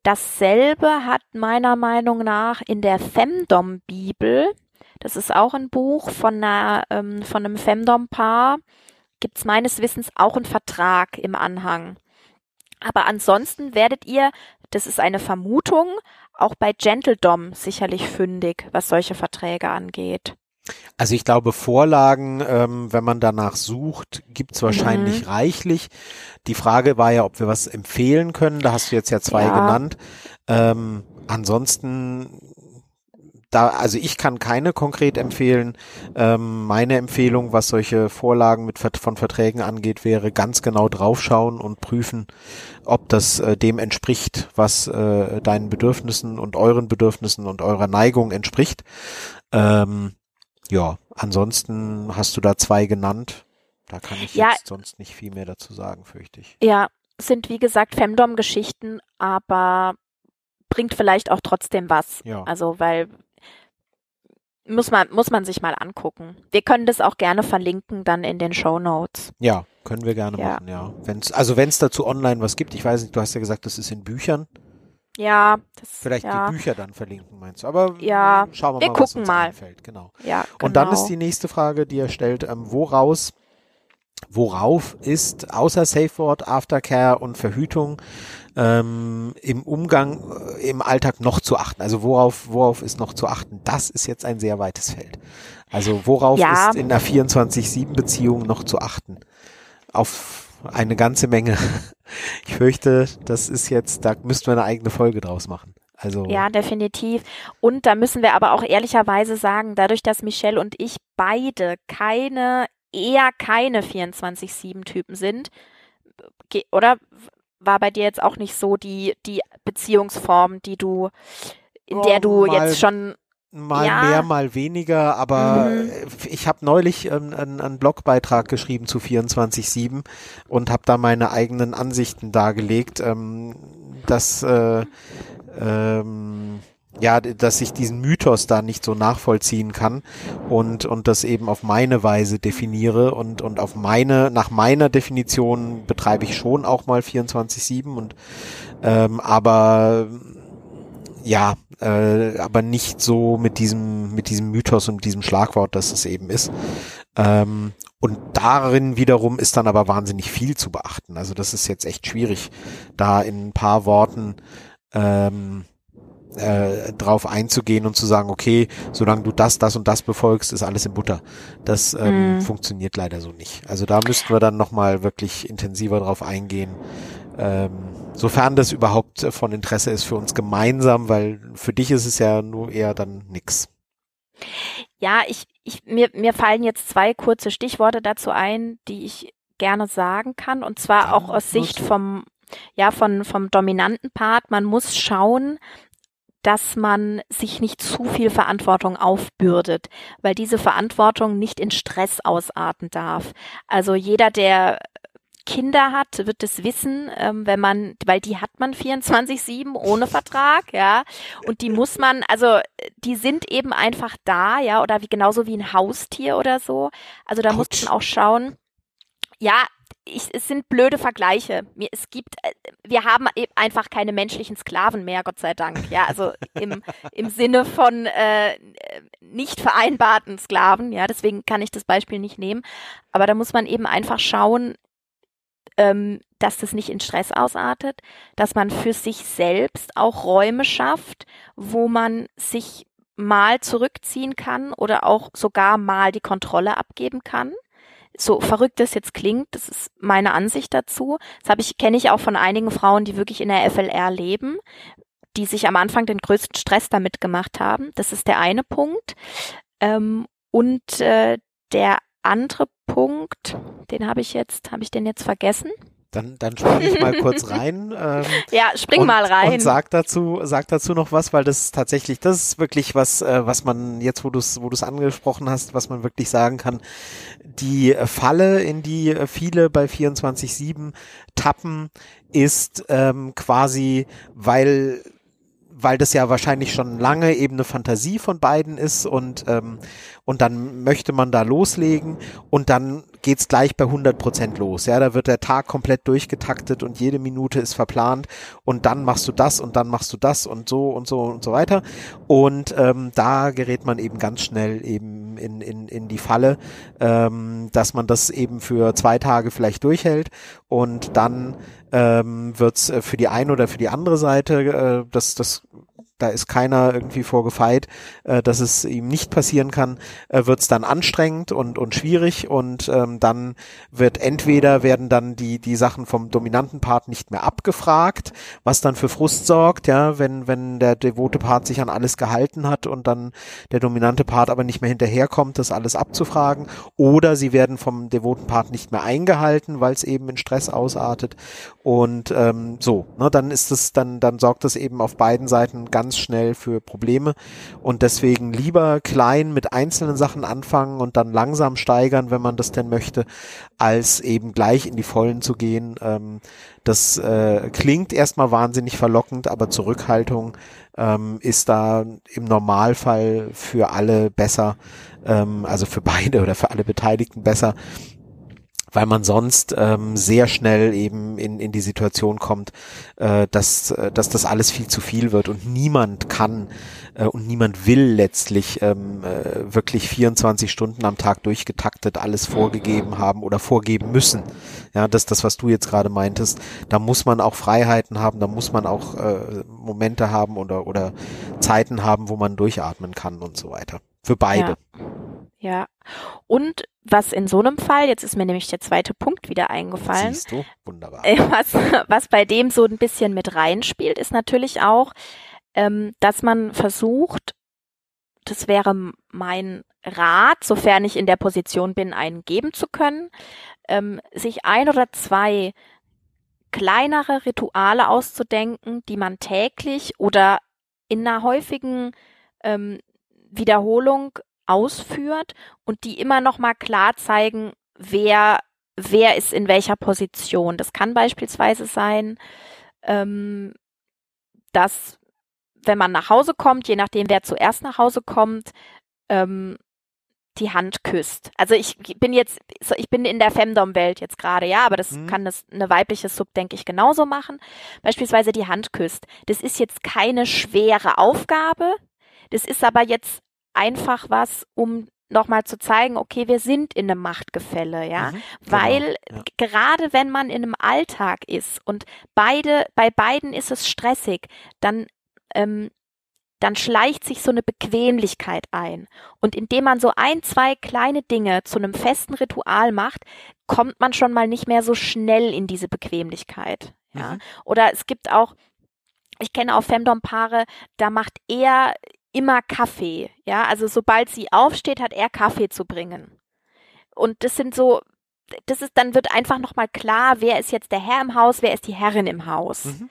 Dasselbe hat meiner Meinung nach in der Femdom-Bibel, das ist auch ein Buch von, einer, ähm, von einem Femdom-Paar, gibt es meines Wissens auch einen Vertrag im Anhang. Aber ansonsten werdet ihr, das ist eine Vermutung, auch bei Gentledom sicherlich fündig, was solche Verträge angeht. Also ich glaube, Vorlagen, ähm, wenn man danach sucht, gibt's wahrscheinlich Mhm. reichlich. Die Frage war ja, ob wir was empfehlen können. Da hast du jetzt ja zwei Ja. genannt. Ähm, ansonsten, da, also ich kann keine konkret empfehlen. Ähm, meine Empfehlung, was solche Vorlagen mit von Verträgen angeht, wäre ganz genau draufschauen und prüfen, ob das äh, dem entspricht, was äh, deinen Bedürfnissen und euren Bedürfnissen und eurer Neigung entspricht. Ähm, ja, ansonsten hast du da zwei genannt. Da kann ich Ja. jetzt sonst nicht viel mehr dazu sagen, fürchte ich. Ja, sind wie gesagt Femdom-Geschichten, aber bringt vielleicht auch trotzdem was. Ja. Also, weil muss man, muss man sich mal angucken. Wir können das auch gerne verlinken dann in den Show Notes. Ja, können wir gerne Ja. machen, ja. Wenn's, also wenn es dazu online was gibt, ich weiß nicht, du hast ja gesagt, das ist in Büchern. Ja, das, Vielleicht ja. die Bücher dann verlinken, meinst du? Aber Ja, schauen wir, wir mal, was gucken uns mal. einfällt. Genau. Ja, genau. Und dann ist die nächste Frage, die er stellt, ähm, woraus, worauf ist außer Safe Word, Aftercare und Verhütung ähm, im Umgang, äh, im Alltag noch zu achten? Also worauf, worauf ist noch zu achten? Das ist jetzt ein sehr weites Feld. Also worauf Ja. ist in einer 24-7-Beziehung noch zu achten? Auf eine ganze Menge. Ich fürchte, das ist jetzt, da müssten wir eine eigene Folge draus machen. Also Ja, definitiv. Und da müssen wir aber auch ehrlicherweise sagen, dadurch, dass Michelle und ich beide keine, eher keine 24-7-Typen sind, oder war bei dir jetzt auch nicht so die, die Beziehungsform, die du, in Oh, der du jetzt schon, Mal Ja. mehr, mal weniger, aber Mhm. äh, ich habe neulich ähm, einen, einen Blogbeitrag geschrieben zu 24-7 und habe da meine eigenen Ansichten dargelegt, ähm, dass äh, ähm, ja, dass ich diesen Mythos da nicht so nachvollziehen kann und und das eben auf meine Weise definiere und und auf meine nach meiner Definition betreibe ich schon auch mal 24/7 und ähm, aber ja, äh, aber nicht so mit diesem, mit diesem Mythos und diesem Schlagwort, dass es eben ist. Ähm, und darin wiederum ist dann aber wahnsinnig viel zu beachten. Also das ist jetzt echt schwierig, da in ein paar Worten ähm, äh, drauf einzugehen und zu sagen, okay, solange du das, das und das befolgst, ist alles in Butter. Das ähm, Mhm. funktioniert leider so nicht. Also da müssten wir dann nochmal wirklich intensiver drauf eingehen, ähm, sofern das überhaupt von Interesse ist für uns gemeinsam, weil für dich ist es ja nur eher dann nix. ja, ich, ich, mir, mir fallen jetzt zwei kurze Stichworte dazu ein, die ich gerne sagen kann, und zwar Dann auch aus. Sicht vom, ja, von, vom dominanten Part. Man muss schauen, dass man sich nicht zu viel Verantwortung aufbürdet, weil diese Verantwortung nicht in Stress ausarten darf. Also jeder, der Kinder hat, wird es wissen, ähm, wenn man, weil die hat man 24-7 ohne Vertrag, ja. Und die muss man, also die sind eben einfach da, ja, oder wie genauso wie ein Haustier oder so. Also da muss Autsch. man auch schauen. Ja, ich, es sind blöde Vergleiche. Es gibt, äh, wir haben eben einfach keine menschlichen Sklaven mehr, Gott sei Dank. Ja, also im, im Sinne von äh, nicht vereinbarten Sklaven. Ja, deswegen kann ich das Beispiel nicht nehmen. Aber da muss man eben einfach schauen, ähm, dass das nicht in Stress ausartet, dass man für sich selbst auch Räume schafft, wo man sich mal zurückziehen kann oder auch sogar mal die Kontrolle abgeben kann. So verrückt das jetzt klingt, das ist meine Ansicht dazu. Das habe ich kenne ich auch von einigen Frauen, die wirklich in der FLR leben, die sich am Anfang den größten Stress damit gemacht haben. Das ist der eine Punkt. Ähm, und äh, der andere Punkt, den habe ich jetzt, habe ich den jetzt vergessen? Dann, dann springe ich mal kurz rein. Ähm, Ja, spring und, mal rein. Und sag dazu, sag dazu noch was, weil das ist tatsächlich, das ist wirklich was, äh, was man jetzt, wo du es, wo du es angesprochen hast, was man wirklich sagen kann. Die Falle, in die viele bei 24/7 tappen, ist ähm, quasi, weil weil das ja wahrscheinlich schon lange eben eine Fantasie von beiden ist und ähm, und dann möchte man da loslegen und dann geht's gleich bei 100 Prozent los. Ja, da wird der Tag komplett durchgetaktet und jede Minute ist verplant und dann machst du das und dann machst du das und so und so und so weiter. Und ähm, da gerät man eben ganz schnell eben in, in, in die Falle, ähm, dass man das eben für zwei Tage vielleicht durchhält und dann ähm, wird's äh, für die eine oder für die andere Seite, äh, das, das da ist keiner irgendwie vorgefeit, äh, dass es ihm nicht passieren kann, äh, wird es dann anstrengend und, und schwierig und ähm, dann wird entweder werden dann die, die Sachen vom dominanten Part nicht mehr abgefragt, was dann für Frust sorgt, ja, wenn, wenn der devote Part sich an alles gehalten hat und dann der dominante Part aber nicht mehr hinterherkommt, das alles abzufragen. Oder sie werden vom devoten Part nicht mehr eingehalten, weil es eben in Stress ausartet. Und ähm, so, ne, dann ist es, dann, dann sorgt es eben auf beiden Seiten ganz schnell für Probleme und deswegen lieber klein mit einzelnen Sachen anfangen und dann langsam steigern, wenn man das denn möchte, als eben gleich in die Vollen zu gehen. Ähm, das äh, klingt erstmal wahnsinnig verlockend, aber Zurückhaltung ähm, ist da im Normalfall für alle besser, ähm, also für beide oder für alle Beteiligten besser weil man sonst ähm, sehr schnell eben in, in die Situation kommt, äh, dass, äh, dass das alles viel zu viel wird und niemand kann äh, und niemand will letztlich ähm, äh, wirklich 24 Stunden am Tag durchgetaktet alles vorgegeben haben oder vorgeben müssen. Ja, das das, was du jetzt gerade meintest. Da muss man auch Freiheiten haben, da muss man auch äh, Momente haben oder, oder Zeiten haben, wo man durchatmen kann und so weiter. Für beide. Ja. Ja. Und was in so einem Fall, jetzt ist mir nämlich der zweite Punkt wieder eingefallen. Siehst du? Wunderbar. Äh, was, was bei dem so ein bisschen mit reinspielt, ist natürlich auch, ähm, dass man versucht, das wäre mein Rat, sofern ich in der Position bin, einen geben zu können, ähm, sich ein oder zwei kleinere Rituale auszudenken, die man täglich oder in einer häufigen ähm, Wiederholung ausführt und die immer noch mal klar zeigen, wer wer ist in welcher Position. Das kann beispielsweise sein, ähm, dass wenn man nach Hause kommt, je nachdem wer zuerst nach Hause kommt, ähm, die Hand küsst. Also ich bin jetzt, ich bin in der Femdom-Welt jetzt gerade, ja, aber das mhm. kann das eine weibliche Sub, denke ich, genauso machen. Beispielsweise die Hand küsst. Das ist jetzt keine schwere Aufgabe. Das ist aber jetzt einfach was, um nochmal zu zeigen, okay, wir sind in einem Machtgefälle, ja, mhm, genau, weil ja. gerade wenn man in einem Alltag ist und beide, bei beiden ist es stressig, dann, ähm, dann schleicht sich so eine Bequemlichkeit ein. Und indem man so ein, zwei kleine Dinge zu einem festen Ritual macht, kommt man schon mal nicht mehr so schnell in diese Bequemlichkeit. Ja. Mhm. Oder es gibt auch, ich kenne auch Femdom-Paare, da macht er immer Kaffee. Ja, also sobald sie aufsteht, hat er Kaffee zu bringen. Und das sind so, das ist, dann wird einfach nochmal klar, wer ist jetzt der Herr im Haus, wer ist die Herrin im Haus. Mhm.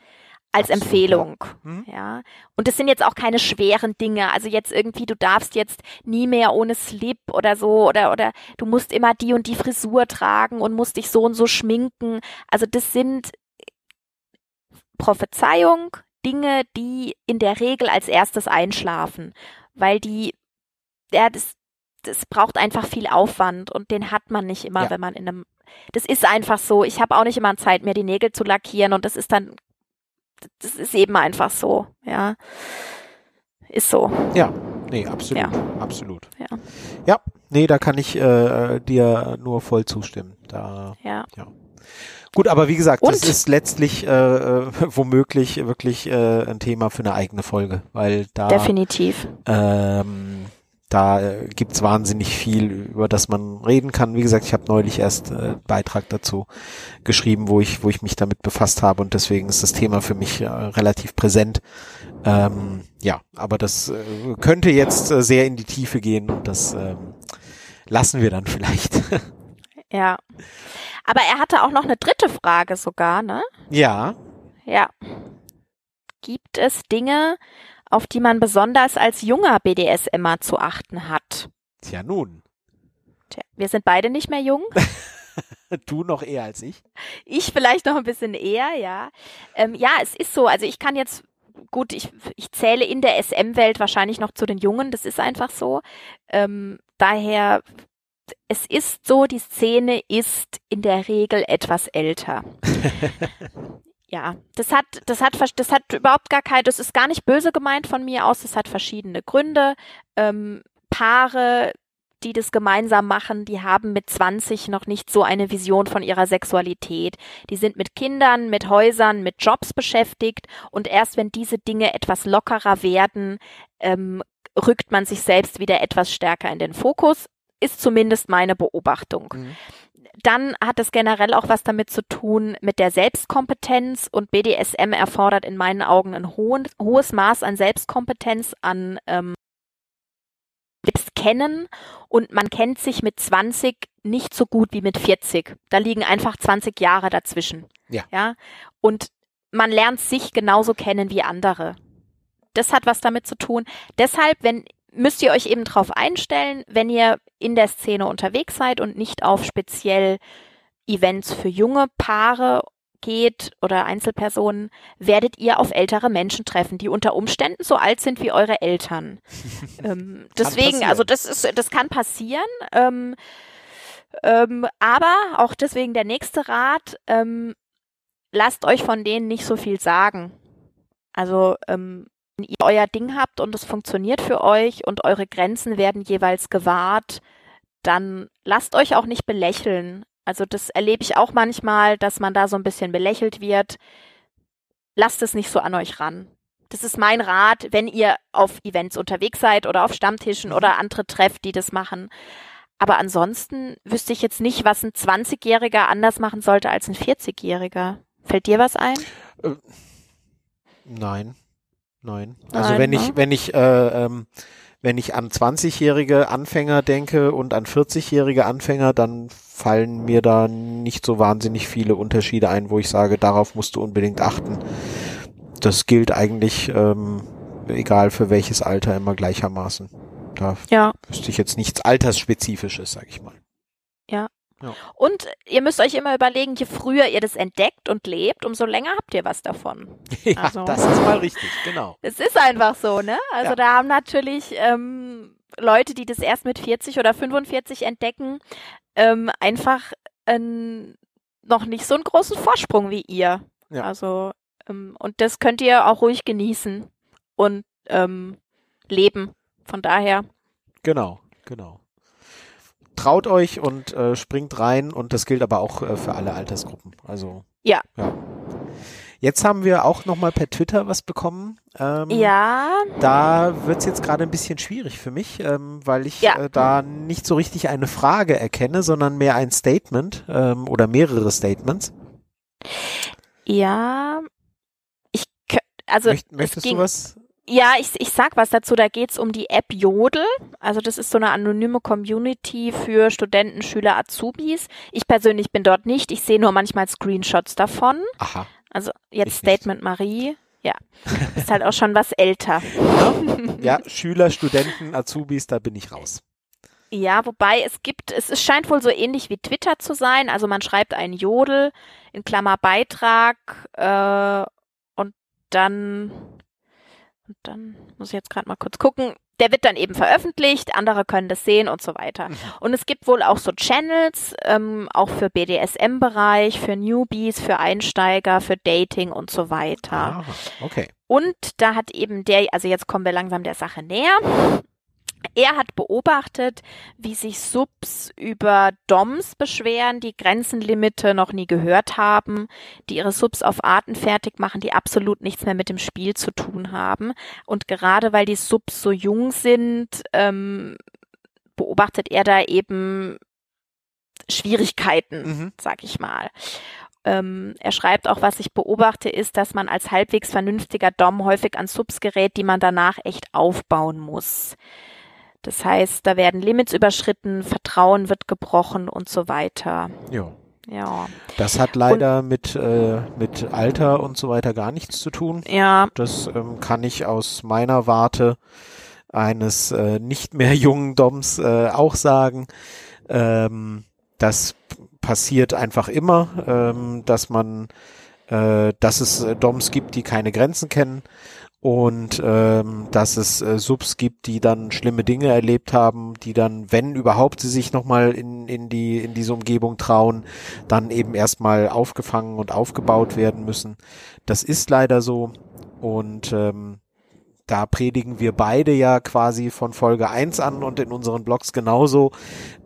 Als Absolut, Empfehlung. Ja. Mhm. ja. Und das sind jetzt auch keine schweren Dinge. Also jetzt irgendwie, du darfst jetzt nie mehr ohne Slip oder so oder, oder du musst immer die und die Frisur tragen und musst dich so und so schminken. Also das sind Prophezeiung, Dinge, die in der Regel als erstes einschlafen, weil die, ja, das, das braucht einfach viel Aufwand und den hat man nicht immer, ja. wenn man in einem, das ist einfach so. Ich habe auch nicht immer Zeit, mir die Nägel zu lackieren und das ist dann, das ist eben einfach so, ja. Ist so. Ja, nee, absolut, ja. absolut. Ja. ja, nee, da kann ich äh, dir nur voll zustimmen. Da, ja. ja. Gut, aber wie gesagt, Und? das ist letztlich äh, äh, womöglich wirklich äh, ein Thema für eine eigene Folge, weil da definitiv ähm, da äh, gibt's wahnsinnig viel, über das man reden kann. Wie gesagt, ich habe neulich erst äh, Beitrag dazu geschrieben, wo ich, wo ich mich damit befasst habe und deswegen ist das Thema für mich äh, relativ präsent. Ähm, ja, aber das äh, könnte jetzt äh, sehr in die Tiefe gehen und das ähm, lassen wir dann vielleicht. Ja. Aber er hatte auch noch eine dritte Frage sogar, ne? Ja. Ja. Gibt es Dinge, auf die man besonders als junger BDSMer zu achten hat? Tja, nun. Tja, wir sind beide nicht mehr jung. du noch eher als ich? Ich vielleicht noch ein bisschen eher, ja. Ähm, ja, es ist so. Also ich kann jetzt gut, ich, ich zähle in der SM-Welt wahrscheinlich noch zu den Jungen, das ist einfach so. Ähm, daher es ist so, die Szene ist in der Regel etwas älter. ja, das hat, das hat, das hat überhaupt gar kein, das ist gar nicht böse gemeint von mir aus, das hat verschiedene Gründe. Ähm, Paare, die das gemeinsam machen, die haben mit 20 noch nicht so eine Vision von ihrer Sexualität. Die sind mit Kindern, mit Häusern, mit Jobs beschäftigt und erst wenn diese Dinge etwas lockerer werden, ähm, rückt man sich selbst wieder etwas stärker in den Fokus ist zumindest meine Beobachtung. Mhm. Dann hat es generell auch was damit zu tun mit der Selbstkompetenz und BDSM erfordert in meinen Augen ein hohen, hohes Maß an Selbstkompetenz, an ähm, kennen und man kennt sich mit 20 nicht so gut wie mit 40. Da liegen einfach 20 Jahre dazwischen. Ja. ja? Und man lernt sich genauso kennen wie andere. Das hat was damit zu tun. Deshalb, wenn müsst ihr euch eben darauf einstellen, wenn ihr in der Szene unterwegs seid und nicht auf speziell Events für junge Paare geht oder Einzelpersonen, werdet ihr auf ältere Menschen treffen, die unter Umständen so alt sind wie eure Eltern. ähm, deswegen, also das ist, das kann passieren. Ähm, Ähm, aber auch deswegen der nächste Rat, ähm, lasst euch von denen nicht so viel sagen. Also ähm, ihr euer Ding habt und es funktioniert für euch und eure Grenzen werden jeweils gewahrt, dann lasst euch auch nicht belächeln. Also das erlebe ich auch manchmal, dass man da so ein bisschen belächelt wird. Lasst es nicht so an euch ran. Das ist mein Rat, wenn ihr auf Events unterwegs seid oder auf Stammtischen oder mhm. andere trefft, die das machen. Aber ansonsten wüsste ich jetzt nicht, was ein 20-Jähriger anders machen sollte als ein 40-Jähriger. Fällt dir was ein? Äh, nein. Nein. Also Nein, wenn ne? ich, wenn ich, äh, ähm, wenn ich an 20-jährige Anfänger denke und an 40-jährige Anfänger, dann fallen mir da nicht so wahnsinnig viele Unterschiede ein, wo ich sage, darauf musst du unbedingt achten. Das gilt eigentlich, ähm, egal für welches Alter, immer gleichermaßen. Da ja. wüsste ich jetzt nichts Altersspezifisches, sag ich mal. Ja. Ja. Und ihr müsst euch immer überlegen, je früher ihr das entdeckt und lebt, umso länger habt ihr was davon. ja, also, das ist mal richtig, genau. Es ist einfach so, ne? Also ja. da haben natürlich ähm, Leute, die das erst mit 40 oder 45 entdecken, ähm, einfach ähm, noch nicht so einen großen Vorsprung wie ihr. Ja. Also ähm, und das könnt ihr auch ruhig genießen und ähm, leben. Von daher. Genau, genau. Traut euch und äh, springt rein und das gilt aber auch äh, für alle Altersgruppen. Also ja. ja. Jetzt haben wir auch nochmal per Twitter was bekommen. Ähm, ja. Da wird's jetzt gerade ein bisschen schwierig für mich, ähm, weil ich ja. äh, da nicht so richtig eine Frage erkenne, sondern mehr ein Statement ähm, oder mehrere Statements. Ja, also Möcht, möchtest ging, du was? Ja, ich, ich sag was dazu. Da geht's um die App Jodel. Also das ist so eine anonyme Community für Studenten, Schüler, Azubis. Ich persönlich bin dort nicht. Ich sehe nur manchmal Screenshots davon. Aha. Also jetzt ich Statement nicht. Marie. Ja, ist halt auch schon was älter. Ja, Schüler, Studenten, Azubis, da bin ich raus. Ja, wobei es gibt, es, es scheint wohl so ähnlich wie Twitter zu sein. Also man schreibt einen Jodel in Klammer Beitrag äh, dann, und dann muss ich jetzt gerade mal kurz gucken. Der wird dann eben veröffentlicht, andere können das sehen und so weiter. Mhm. Und es gibt wohl auch so Channels, ähm, auch für BDSM-Bereich, für Newbies, für Einsteiger, für Dating und so weiter. Ah, okay. Und da hat eben der, also jetzt kommen wir langsam der Sache näher. Er hat beobachtet, wie sich Subs über DOMs beschweren, die Grenzenlimite noch nie gehört haben, die ihre Subs auf Arten fertig machen, die absolut nichts mehr mit dem Spiel zu tun haben. Und gerade weil die Subs so jung sind, ähm, beobachtet er da eben Schwierigkeiten, mhm. sag ich mal. Ähm, er schreibt auch, was ich beobachte, ist, dass man als halbwegs vernünftiger Dom häufig an Subs gerät, die man danach echt aufbauen muss. Das heißt, da werden Limits überschritten, Vertrauen wird gebrochen und so weiter. Ja. Ja. Das hat leider und, mit, äh, mit Alter und so weiter gar nichts zu tun. Ja. Das ähm, kann ich aus meiner Warte eines äh, nicht mehr jungen Doms äh, auch sagen. Ähm, das passiert einfach immer, ähm, dass man, äh, dass es äh, Doms gibt, die keine Grenzen kennen und ähm, dass es äh, Subs gibt, die dann schlimme Dinge erlebt haben, die dann, wenn überhaupt sie sich nochmal in, in, die, in diese Umgebung trauen, dann eben erstmal aufgefangen und aufgebaut werden müssen. Das ist leider so und ähm, da predigen wir beide ja quasi von Folge eins an und in unseren Blogs genauso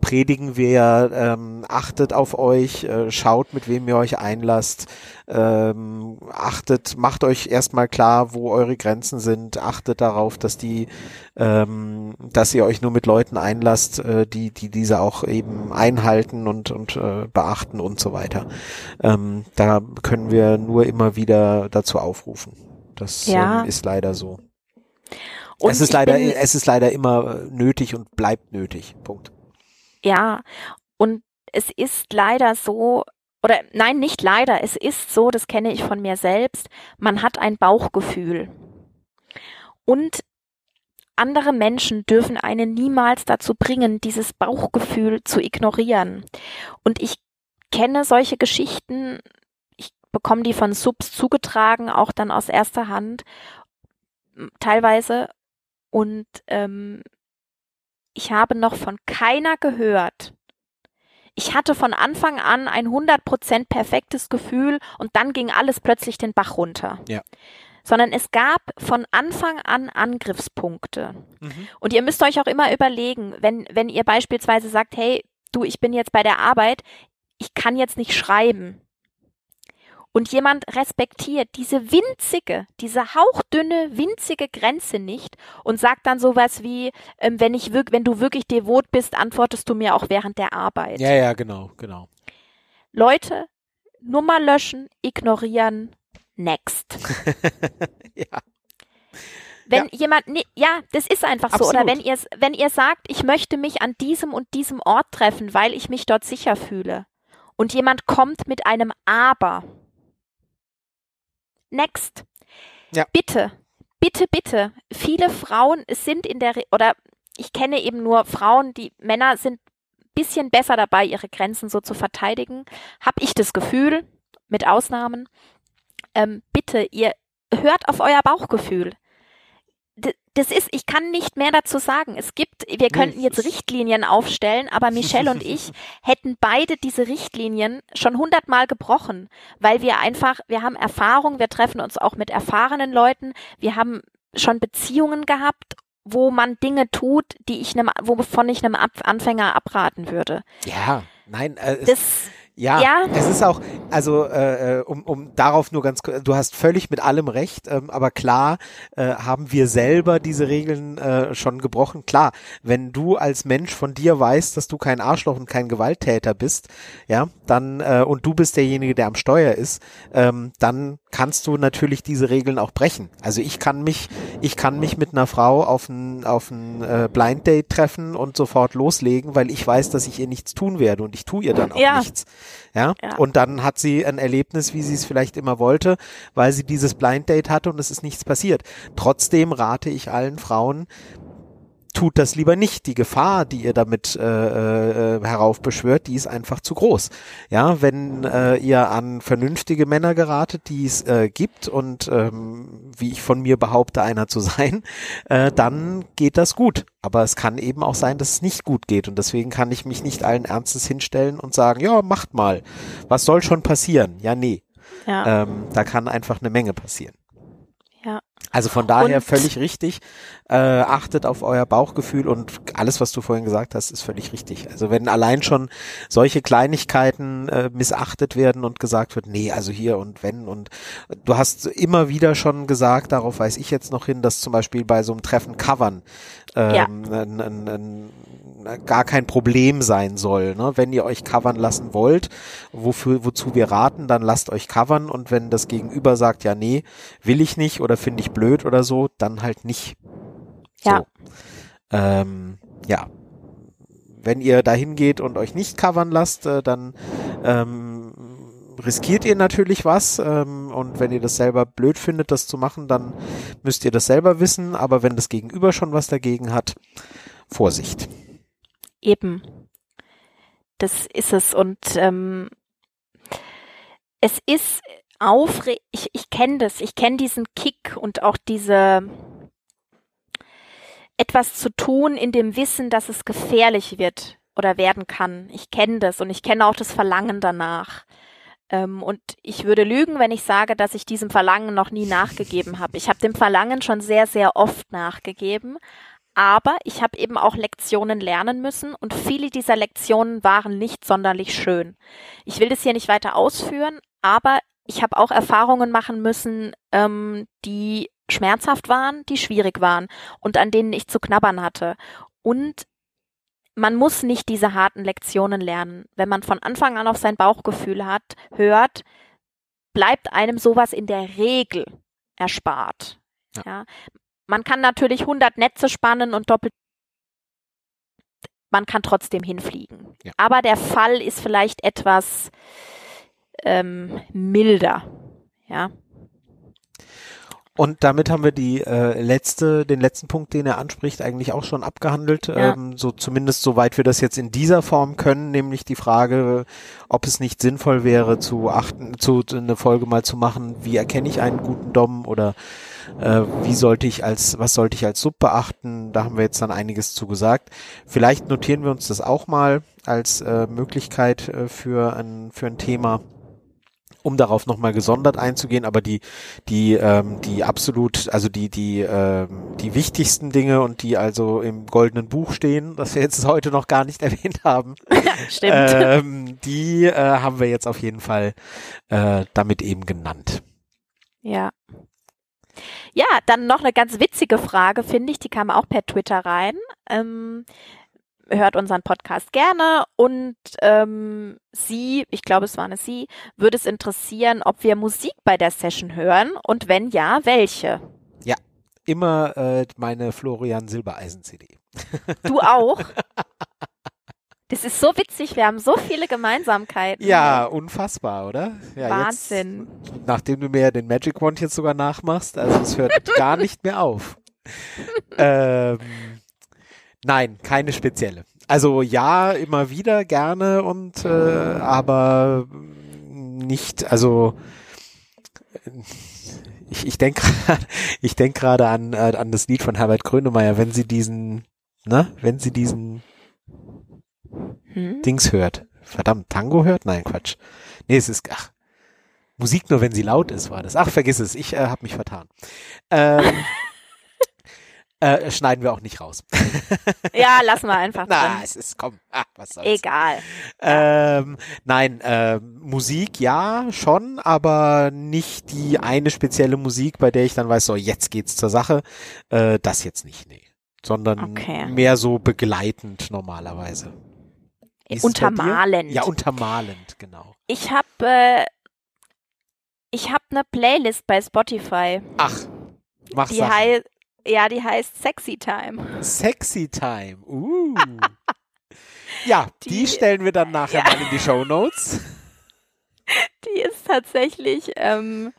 predigen wir, ähm, achtet auf euch, äh, schaut, mit wem ihr euch einlasst, ähm, achtet, macht euch erstmal klar, wo eure Grenzen sind, achtet darauf, dass die, ähm, dass ihr euch nur mit Leuten einlasst, äh, die, die diese auch eben einhalten und, und äh, beachten und so weiter. Ähm, da können wir nur immer wieder dazu aufrufen. Das ja. ähm, ist leider so. Und es ist leider, bin, es ist leider immer äh, nötig und bleibt nötig. Punkt. Ja, und es ist leider so, oder nein, nicht leider, es ist so, das kenne ich von mir selbst, man hat ein Bauchgefühl. Und andere Menschen dürfen einen niemals dazu bringen, dieses Bauchgefühl zu ignorieren. Und ich kenne solche Geschichten, ich bekomme die von Subs zugetragen, auch dann aus erster Hand, teilweise. Und ähm, ich habe noch von keiner gehört, ich hatte von Anfang an ein 100% perfektes Gefühl und dann ging alles plötzlich den Bach runter. Ja. Sondern es gab von Anfang an Angriffspunkte. Mhm. Und ihr müsst euch auch immer überlegen, wenn, wenn ihr beispielsweise sagt, hey, du, ich bin jetzt bei der Arbeit, ich kann jetzt nicht schreiben und jemand respektiert diese winzige, diese hauchdünne, winzige Grenze nicht und sagt dann sowas wie, ähm, wenn ich wirklich, wenn du wirklich devot bist, antwortest du mir auch während der Arbeit. Ja, ja, genau, genau. Leute, Nummer löschen, ignorieren, next. ja. Wenn ja. jemand, nee, ja, das ist einfach Absolut. so. Oder wenn ihr, wenn ihr sagt, ich möchte mich an diesem und diesem Ort treffen, weil ich mich dort sicher fühle. Und jemand kommt mit einem Aber Next. Ja. Bitte, bitte, bitte. Viele Frauen sind in der, oder ich kenne eben nur Frauen, die Männer sind bisschen besser dabei, ihre Grenzen so zu verteidigen. Hab ich das Gefühl, mit Ausnahmen. Ähm, bitte, ihr hört auf euer Bauchgefühl das ist, ich kann nicht mehr dazu sagen. Es gibt, wir könnten jetzt Richtlinien aufstellen, aber Michelle und ich hätten beide diese Richtlinien schon hundertmal gebrochen, weil wir einfach, wir haben Erfahrung, wir treffen uns auch mit erfahrenen Leuten, wir haben schon Beziehungen gehabt, wo man Dinge tut, die ich einem, wovon ich einem Anfänger abraten würde. Ja, nein, äh, das, ja, ja, es ist auch, also äh, äh, um, um darauf nur ganz kurz, du hast völlig mit allem recht, ähm, aber klar äh, haben wir selber diese Regeln äh, schon gebrochen. Klar, wenn du als Mensch von dir weißt, dass du kein Arschloch und kein Gewalttäter bist, ja, dann äh, und du bist derjenige, der am Steuer ist, ähm, dann kannst du natürlich diese Regeln auch brechen. Also ich kann mich, ich kann mich mit einer Frau auf ein, auf ein äh, Blind Date treffen und sofort loslegen, weil ich weiß, dass ich ihr nichts tun werde und ich tue ihr dann auch ja. nichts. Ja? ja? Und dann hat sie ein Erlebnis, wie sie es vielleicht immer wollte, weil sie dieses Blind Date hatte und es ist nichts passiert. Trotzdem rate ich allen Frauen, tut das lieber nicht. Die Gefahr, die ihr damit äh, äh, heraufbeschwört, die ist einfach zu groß. Ja, wenn äh, ihr an vernünftige Männer geratet, die es äh, gibt und ähm, wie ich von mir behaupte, einer zu sein, äh, dann geht das gut. Aber es kann eben auch sein, dass es nicht gut geht und deswegen kann ich mich nicht allen Ernstes hinstellen und sagen, ja, macht mal. Was soll schon passieren? Ja, nee. Ja. Ähm, da kann einfach eine Menge passieren. Ja. Also von daher und völlig richtig. Äh, achtet auf euer Bauchgefühl und alles, was du vorhin gesagt hast, ist völlig richtig. Also wenn allein schon solche Kleinigkeiten äh, missachtet werden und gesagt wird, nee, also hier und wenn und du hast immer wieder schon gesagt, darauf weiß ich jetzt noch hin, dass zum Beispiel bei so einem Treffen covern ähm, ja. ein, ein, ein gar kein Problem sein soll. Ne? Wenn ihr euch covern lassen wollt, wofür, wozu wir raten, dann lasst euch covern und wenn das Gegenüber sagt, ja, nee, will ich nicht oder finde ich blöd oder so, dann halt nicht. Ja. So. Ähm, ja. Wenn ihr dahin geht und euch nicht covern lasst, äh, dann ähm, riskiert ihr natürlich was ähm, und wenn ihr das selber blöd findet, das zu machen, dann müsst ihr das selber wissen, aber wenn das Gegenüber schon was dagegen hat, Vorsicht. Eben. Das ist es. Und ähm, es ist aufregend. Ich, ich kenne das. Ich kenne diesen Kick und auch diese etwas zu tun in dem Wissen, dass es gefährlich wird oder werden kann. Ich kenne das und ich kenne auch das Verlangen danach. Ähm, und ich würde lügen, wenn ich sage, dass ich diesem Verlangen noch nie nachgegeben habe. Ich habe dem Verlangen schon sehr, sehr oft nachgegeben, aber ich habe eben auch Lektionen lernen müssen und viele dieser Lektionen waren nicht sonderlich schön. Ich will das hier nicht weiter ausführen, aber ich habe auch Erfahrungen machen müssen, ähm, die schmerzhaft waren, die schwierig waren und an denen ich zu knabbern hatte. Und man muss nicht diese harten Lektionen lernen. Wenn man von Anfang an auf sein Bauchgefühl hat, hört, bleibt einem sowas in der Regel erspart. Ja. ja. Man kann natürlich 100 Netze spannen und doppelt. Man kann trotzdem hinfliegen. Ja. Aber der Fall ist vielleicht etwas ähm, milder. Ja. Und damit haben wir die äh, letzte, den letzten Punkt, den er anspricht, eigentlich auch schon abgehandelt. Ja. Ähm, so zumindest soweit wir das jetzt in dieser Form können, nämlich die Frage, ob es nicht sinnvoll wäre, zu achten, zu eine Folge mal zu machen, wie erkenne ich einen guten Dom oder Äh, wie sollte ich als, was sollte ich als Sub beachten? Da haben wir jetzt dann einiges zu gesagt. Vielleicht notieren wir uns das auch mal als äh, Möglichkeit äh, für ein, für ein Thema um darauf nochmal gesondert einzugehen, aber die, die, ähm, die absolut, also die, die, ähm, die wichtigsten Dinge und die also im goldenen Buch stehen, das wir jetzt heute noch gar nicht erwähnt haben, Stimmt. ähm, die äh, haben wir jetzt auf jeden Fall äh, damit eben genannt. Ja. Ja, dann noch eine ganz witzige Frage, finde ich, die kam auch per Twitter rein. Ähm, hört unseren Podcast gerne und ähm, sie, ich glaube es war eine sie, würde es interessieren, ob wir Musik bei der Session hören und wenn ja, welche? Ja, immer äh, meine Florian Silbereisen CD. Du auch? Das ist so witzig, wir haben so viele Gemeinsamkeiten. Ja, unfassbar, oder? Ja, Wahnsinn. Jetzt, nachdem du mir den Magic Wand jetzt sogar nachmachst, also es hört gar nicht mehr auf. ähm, Nein, keine spezielle. Also ja, immer wieder gerne und äh, aber nicht, also ich, ich denke ich denk gerade an, äh, an das Lied von Herbert Grönemeyer, wenn sie diesen, ne, wenn sie diesen hm? Dings hört. Verdammt, Tango hört? Nein, Quatsch. Nee, es ist, ach, Musik nur, wenn sie laut ist, war das. Ach, vergiss es, ich äh, habe mich vertan. Ähm, Äh, schneiden wir auch nicht raus. ja, lassen wir einfach drin. Na, es ist, komm, ah, was soll's. Egal. Ähm, nein, äh, Musik ja, schon, aber nicht die eine spezielle Musik, bei der ich dann weiß, so, jetzt geht's zur Sache. Äh, das jetzt nicht, nee. Sondern Okay. mehr so begleitend normalerweise. Ist? Untermalend. Ja, untermalend, genau. Ich habe äh, ich habe eine Playlist bei Spotify. Ach, mach Die Sachen. Ja, die heißt Sexy Time. Sexy Time. Uh. ja, die, Die- stellen wir dann nachher Ja. mal in die Show Notes. Die ist tatsächlich, ähm,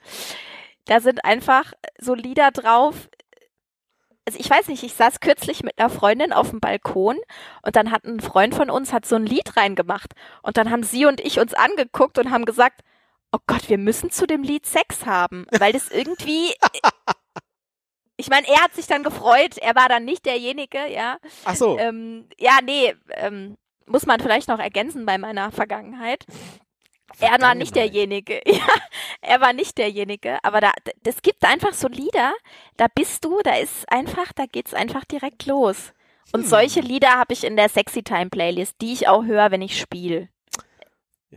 da sind einfach so Lieder drauf. Also ich weiß nicht, ich saß kürzlich mit einer Freundin auf dem Balkon und dann hat ein Freund von uns hat so ein Lied reingemacht und dann haben sie und ich uns angeguckt und haben gesagt, oh Gott, wir müssen zu dem Lied Sex haben, weil das irgendwie Ich meine, er hat sich dann gefreut, er war dann nicht derjenige, ja. Ach so. Ähm, ja, nee, ähm, muss man vielleicht noch ergänzen bei meiner Vergangenheit. Er war nicht Vergangenheit. derjenige. Ja, er war nicht derjenige. Aber da, das gibt einfach so Lieder, da bist du, da ist einfach, da geht's einfach direkt los. Und Hm. solche Lieder habe ich in der Sexy Time Playlist, die ich auch höre, wenn ich spiele.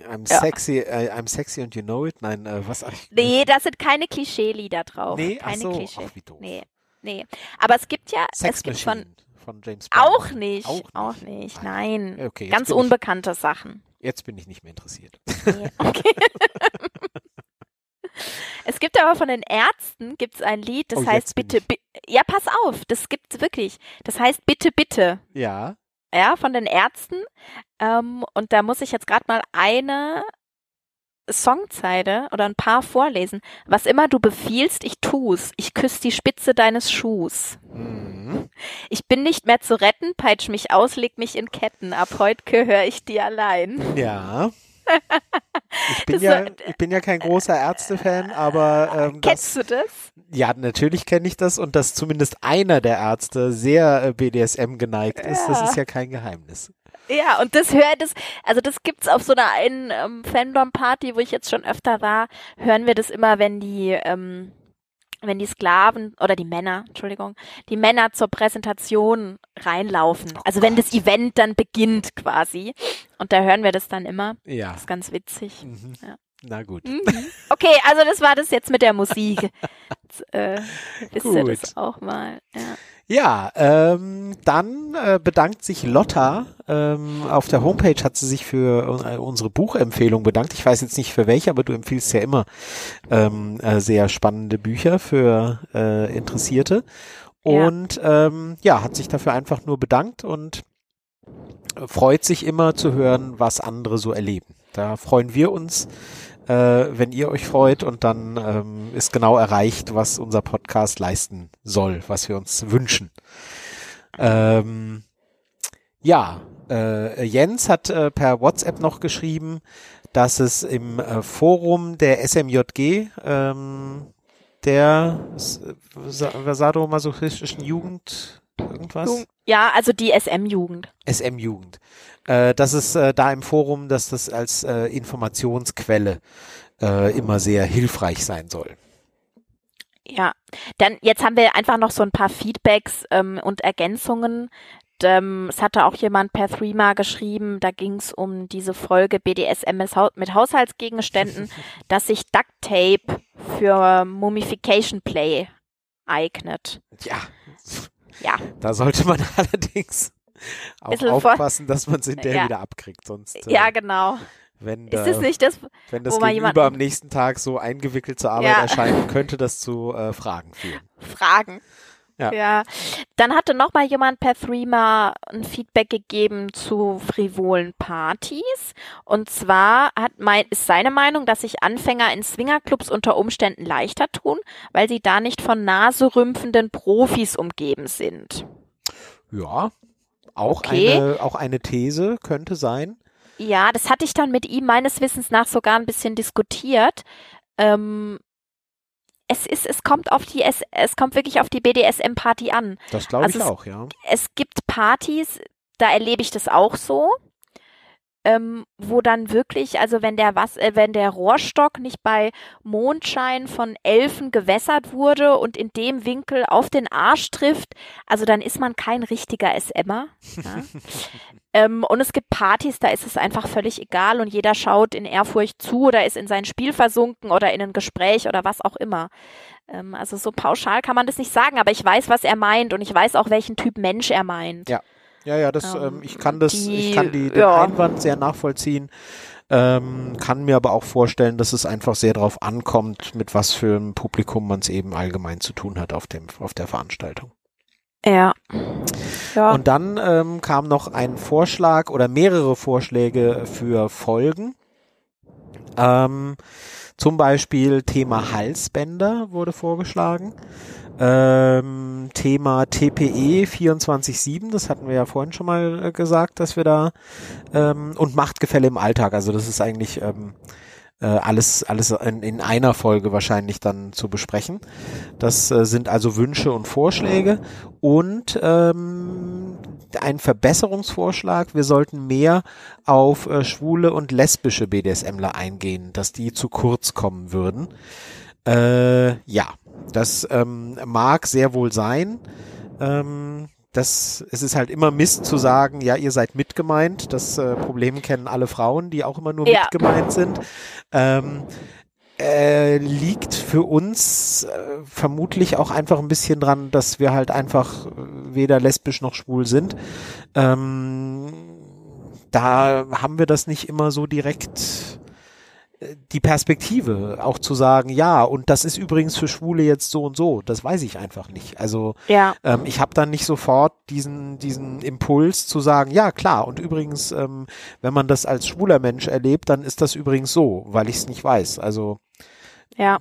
I'm Ja. sexy, äh, I'm sexy and you know it. Nein, äh, was? Ach, Nee, da sind keine Klischee-Lieder drauf. Nee, ach keine so. Klischee. Ach, wie doof. Nee, nee. Aber es gibt ja, Sex es gibt von, Machine von James Bond. auch nicht, Auch auch nicht. nicht, nein. Okay, Ganz bin ich- unbekannte Sachen. Jetzt bin ich nicht mehr interessiert. Nee, okay. es gibt aber von den Ärzten gibt's ein Lied, das Oh, heißt bitte, bi ja, pass auf, das gibt's wirklich. Das heißt bitte, bitte. Ja. Ja, von den Ärzten. Ähm, und da muss ich jetzt gerade mal eine Songzeile oder ein paar vorlesen. Was immer du befiehlst, ich tu's. Ich küss die Spitze deines Schuhs. Mhm. Ich bin nicht mehr zu retten, peitsch mich aus, leg mich in Ketten. Ab heute gehöre ich dir allein. Ja. Ich bin Das ja, ich bin ja kein großer Ärzte-Fan, aber ähm, Kennst das, du das? ja, natürlich kenne ich das und dass zumindest einer der Ärzte sehr äh, BDSM geneigt ist, das Ja. ist ja kein Geheimnis. Ja, und das hört es, also das gibt's auf so einer einen ähm, Fandom-Party, wo ich jetzt schon öfter war, hören wir das immer, wenn die, ähm, wenn die Sklaven oder die Männer, Entschuldigung, die Männer zur Präsentation reinlaufen. Oh also wenn das. Event dann beginnt quasi. Und da hören wir das dann immer. Ja. Das ist ganz witzig. Mhm. Ja. Na gut. Mhm. Okay, also das war das jetzt mit der Musik. Jetzt, äh, wisst ihr Gut. das auch mal. Ja. Ja, ähm, dann äh, bedankt sich Lotta. Ähm, auf der Homepage hat sie sich für äh, unsere Buchempfehlung bedankt. Ich weiß jetzt nicht für welche, aber du empfiehlst ja immer ähm, äh, sehr spannende Bücher für äh, Interessierte. Ja. Und ähm, ja, hat sich dafür einfach nur bedankt und äh, freut sich immer zu hören, was andere so erleben. Da freuen wir uns, äh, wenn ihr euch freut und dann ähm, ist genau erreicht, was unser Podcast leisten soll, was wir uns wünschen. Ähm, ja, äh, Jens hat äh, per WhatsApp noch geschrieben, dass es im äh, Forum der SMJG, ähm, der sadomasochistischen Jugend irgendwas? Ja, also die SM-Jugend. SM-Jugend. Äh, das ist äh, da im Forum, dass das als äh, Informationsquelle äh, immer sehr hilfreich sein soll. Ja, dann jetzt haben wir einfach noch so ein paar Feedbacks ähm, und Ergänzungen. Ähm, es hatte auch jemand per Threema geschrieben, da ging es um diese Folge BDSM mit Haushaltsgegenständen, dass sich Duct Tape für Mummification Play eignet. Ja. Ja. Da sollte man allerdings auch aufpassen, dass man es hinterher ja. wieder abkriegt, sonst. Äh, ja, genau. Wenn, ist das nicht das, wenn das Gegenüber am nächsten Tag so eingewickelt zur Arbeit ja. erscheint, könnte das zu äh, Fragen führen. Fragen. Ja. ja. Dann hatte noch mal jemand per Threema ein Feedback gegeben zu frivolen Partys. Und zwar hat mein, ist seine Meinung, dass sich Anfänger in Swingerclubs unter Umständen leichter tun, weil sie da nicht von naserümpfenden Profis umgeben sind. Ja, auch okay. eine, auch eine These könnte sein. Ja, das hatte ich dann mit ihm meines Wissens nach sogar ein bisschen diskutiert. Ähm, es ist, es kommt auf die, es, es kommt wirklich auf die BDSM-Party an. Das glaube also ich auch, ja. Es gibt Partys, da erlebe ich das auch so ähm, wo dann wirklich, also wenn der was, äh, wenn der Rohrstock nicht bei Mondschein von Elfen gewässert wurde und in dem Winkel auf den Arsch trifft, also dann ist man kein richtiger SMer. Ja? ähm, und es gibt Partys, da ist es einfach völlig egal und jeder schaut in Ehrfurcht zu oder ist in sein Spiel versunken oder in ein Gespräch oder was auch immer. Ähm, also so pauschal kann man das nicht sagen, aber ich weiß, was er meint und ich weiß auch, welchen Typ Mensch er meint. Ja. Ja, ja, das, ähm, ähm, ich kann das, die, ich kann die, den ja. Einwand sehr nachvollziehen. Ähm, kann mir aber auch vorstellen, dass es einfach sehr darauf ankommt, mit was für einem Publikum man es eben allgemein zu tun hat auf dem, auf der Veranstaltung. Ja. ja. Und dann ähm, kam noch ein Vorschlag oder mehrere Vorschläge für Folgen. Ähm, zum Beispiel Thema Halsbänder wurde vorgeschlagen. Ähm, Thema TPE 24-7, das hatten wir ja vorhin schon mal äh, gesagt, dass wir da ähm, und Machtgefälle im Alltag, also das ist eigentlich ähm, äh, alles, alles in, in, einer Folge wahrscheinlich dann zu besprechen. Das äh, sind also Wünsche und Vorschläge und ähm, ein Verbesserungsvorschlag, wir sollten mehr auf äh, schwule und lesbische BDSMler eingehen, dass die zu kurz kommen würden. Äh, ja, das ähm, mag sehr wohl sein. Ähm, das, es ist halt immer Mist zu sagen, ja, ihr seid mitgemeint. Das äh, Problem kennen alle Frauen, die auch immer nur ja. mitgemeint sind. Ähm, äh, liegt für uns äh, vermutlich auch einfach ein bisschen dran, dass wir halt einfach äh, weder lesbisch noch schwul sind. Ähm, da haben wir das nicht immer so direkt die Perspektive auch zu sagen, ja, und das ist übrigens für Schwule jetzt so und so, das weiß ich einfach nicht. Also ja. ähm, ich habe dann nicht sofort diesen, diesen Impuls zu sagen, ja klar, und übrigens, ähm, wenn man das als schwuler Mensch erlebt, dann ist das übrigens so, weil ich es nicht weiß. Also ja.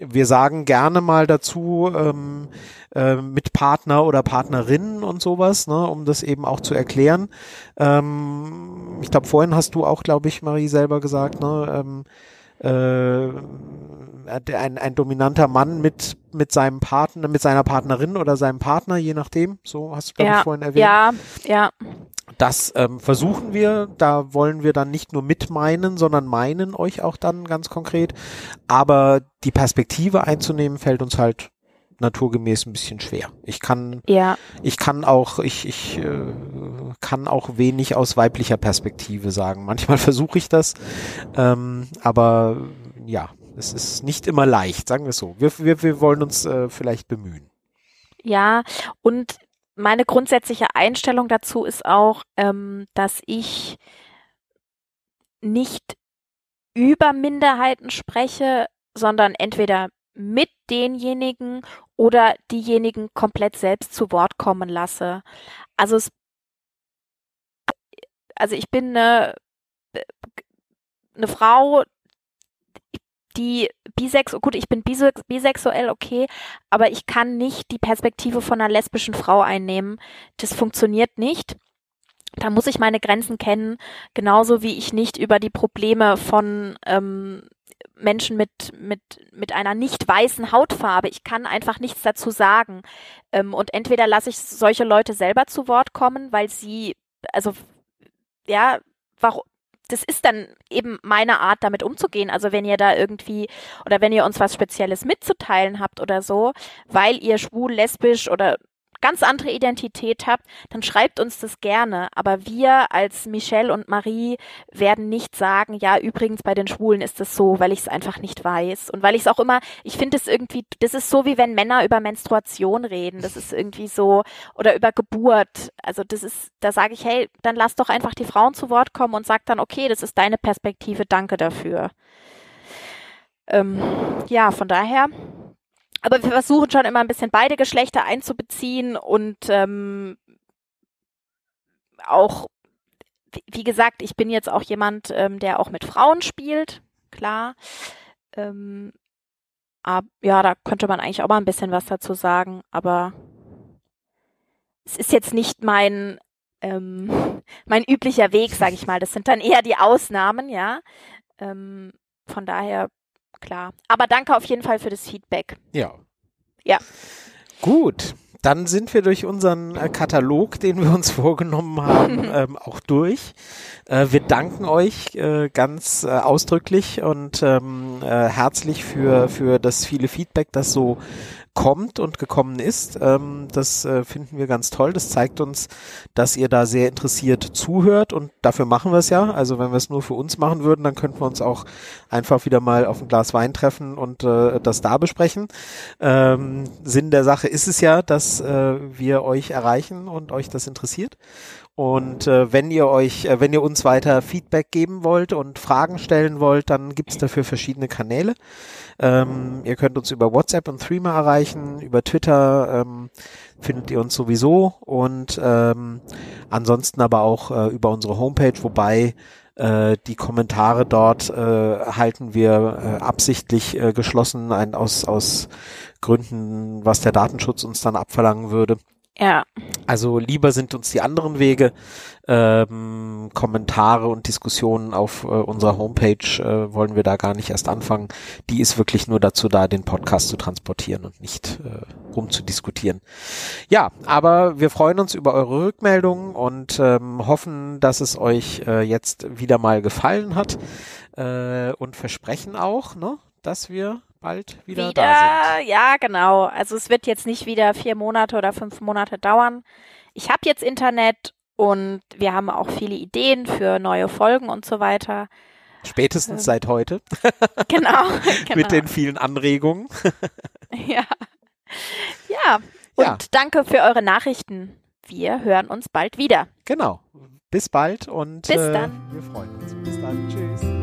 Wir sagen gerne mal dazu, ähm, äh, mit Partner oder Partnerinnen und sowas, ne, um das eben auch zu erklären. Ähm, ich glaube, vorhin hast du auch, glaube ich, Marie selber gesagt, ne, ähm, äh, ein, ein dominanter Mann mit mit seinem Partner, mit seiner Partnerin oder seinem Partner, je nachdem. So hast du glaube ja, ich vorhin erwähnt. Ja, ja. Das ähm, versuchen wir. Da wollen wir dann nicht nur mitmeinen, sondern meinen euch auch dann ganz konkret. Aber die Perspektive einzunehmen fällt uns halt naturgemäß ein bisschen schwer. Ich kann, ja. ich kann auch, ich, ich äh, kann auch wenig aus weiblicher Perspektive sagen. Manchmal versuche ich das, ähm, aber ja, es ist nicht immer leicht, sagen wir es so. Wir, wir, wir wollen uns äh, vielleicht bemühen. Ja, und meine grundsätzliche Einstellung dazu ist auch, ähm, dass ich nicht über Minderheiten spreche, sondern entweder mit denjenigen oder diejenigen komplett selbst zu Wort kommen lasse. Also es, also ich bin eine, eine Frau, die bisexuell, gut, ich bin bisexuell, okay, aber ich kann nicht die Perspektive von einer lesbischen Frau einnehmen. Das funktioniert nicht. Da muss ich meine Grenzen kennen, genauso wie ich nicht über die Probleme von ähm, Menschen mit, mit, mit einer nicht weißen Hautfarbe. Ich kann einfach nichts dazu sagen. Ähm, und entweder lasse ich solche Leute selber zu Wort kommen, weil sie, also, ja, warum, das ist dann eben meine Art, damit umzugehen. Also wenn ihr da irgendwie oder wenn ihr uns was Spezielles mitzuteilen habt oder so, weil ihr schwul, lesbisch oder ganz andere Identität habt, dann schreibt uns das gerne. Aber wir als Michelle und Marie werden nicht sagen, ja, übrigens bei den Schwulen ist es so, weil ich es einfach nicht weiß. Und weil ich es auch immer, ich finde es irgendwie, das ist so wie wenn Männer über Menstruation reden. Das ist irgendwie so, oder über Geburt. Also das ist, da sage ich, hey, dann lass doch einfach die Frauen zu Wort kommen und sag dann, okay, das ist deine Perspektive, danke dafür. Ähm, ja, von daher aber wir versuchen schon immer ein bisschen beide Geschlechter einzubeziehen und ähm, auch, wie gesagt, ich bin jetzt auch jemand, ähm, der auch mit Frauen spielt, klar. Ähm, ab, ja, da könnte man eigentlich auch mal ein bisschen was dazu sagen, aber es ist jetzt nicht mein ähm, mein üblicher Weg, sage ich mal. Das sind dann eher die Ausnahmen, ja. Ähm, von daher klar. Aber danke auf jeden Fall für das Feedback. Ja. Ja. Gut. Dann sind wir durch unseren äh, Katalog, den wir uns vorgenommen haben, ähm, auch durch. Äh, wir danken euch äh, ganz äh, ausdrücklich und ähm, äh, herzlich für, für das viele Feedback, das so kommt und gekommen ist. Ähm, das äh, finden wir ganz toll. Das zeigt uns, dass ihr da sehr interessiert zuhört und dafür machen wir es ja. Also wenn wir es nur für uns machen würden, dann könnten wir uns auch einfach wieder mal auf ein Glas Wein treffen und äh, das da besprechen. Ähm, Sinn der Sache ist es ja, dass äh, wir euch erreichen und euch das interessiert. Und äh, wenn ihr euch, äh, wenn ihr uns weiter Feedback geben wollt und Fragen stellen wollt, dann gibt es dafür verschiedene Kanäle. Ähm, ihr könnt uns über WhatsApp und Threema erreichen, über Twitter ähm, findet ihr uns sowieso und ähm, ansonsten aber auch äh, über unsere Homepage, wobei äh, die Kommentare dort äh, halten wir äh, absichtlich äh, geschlossen, ein, aus, aus Gründen, was der Datenschutz uns dann abverlangen würde. Ja. Also lieber sind uns die anderen Wege, ähm, Kommentare und Diskussionen auf äh, unserer Homepage äh, wollen wir da gar nicht erst anfangen. Die ist wirklich nur dazu da, den Podcast zu transportieren und nicht äh, rumzudiskutieren. Ja, aber wir freuen uns über eure Rückmeldungen und ähm, hoffen, dass es euch äh, jetzt wieder mal gefallen hat äh, und versprechen auch, ne, dass wir bald wieder, wieder da sind. Ja, genau. Also es wird jetzt nicht wieder vier Monate oder fünf Monate dauern. Ich habe jetzt Internet und wir haben auch viele Ideen für neue Folgen und so weiter. Spätestens ähm. seit heute. Genau, genau. Mit den vielen Anregungen. ja. Ja. Und ja. danke für eure Nachrichten. Wir hören uns bald wieder. Genau. Bis bald und Bis dann. Äh, wir freuen uns. Bis dann. Tschüss.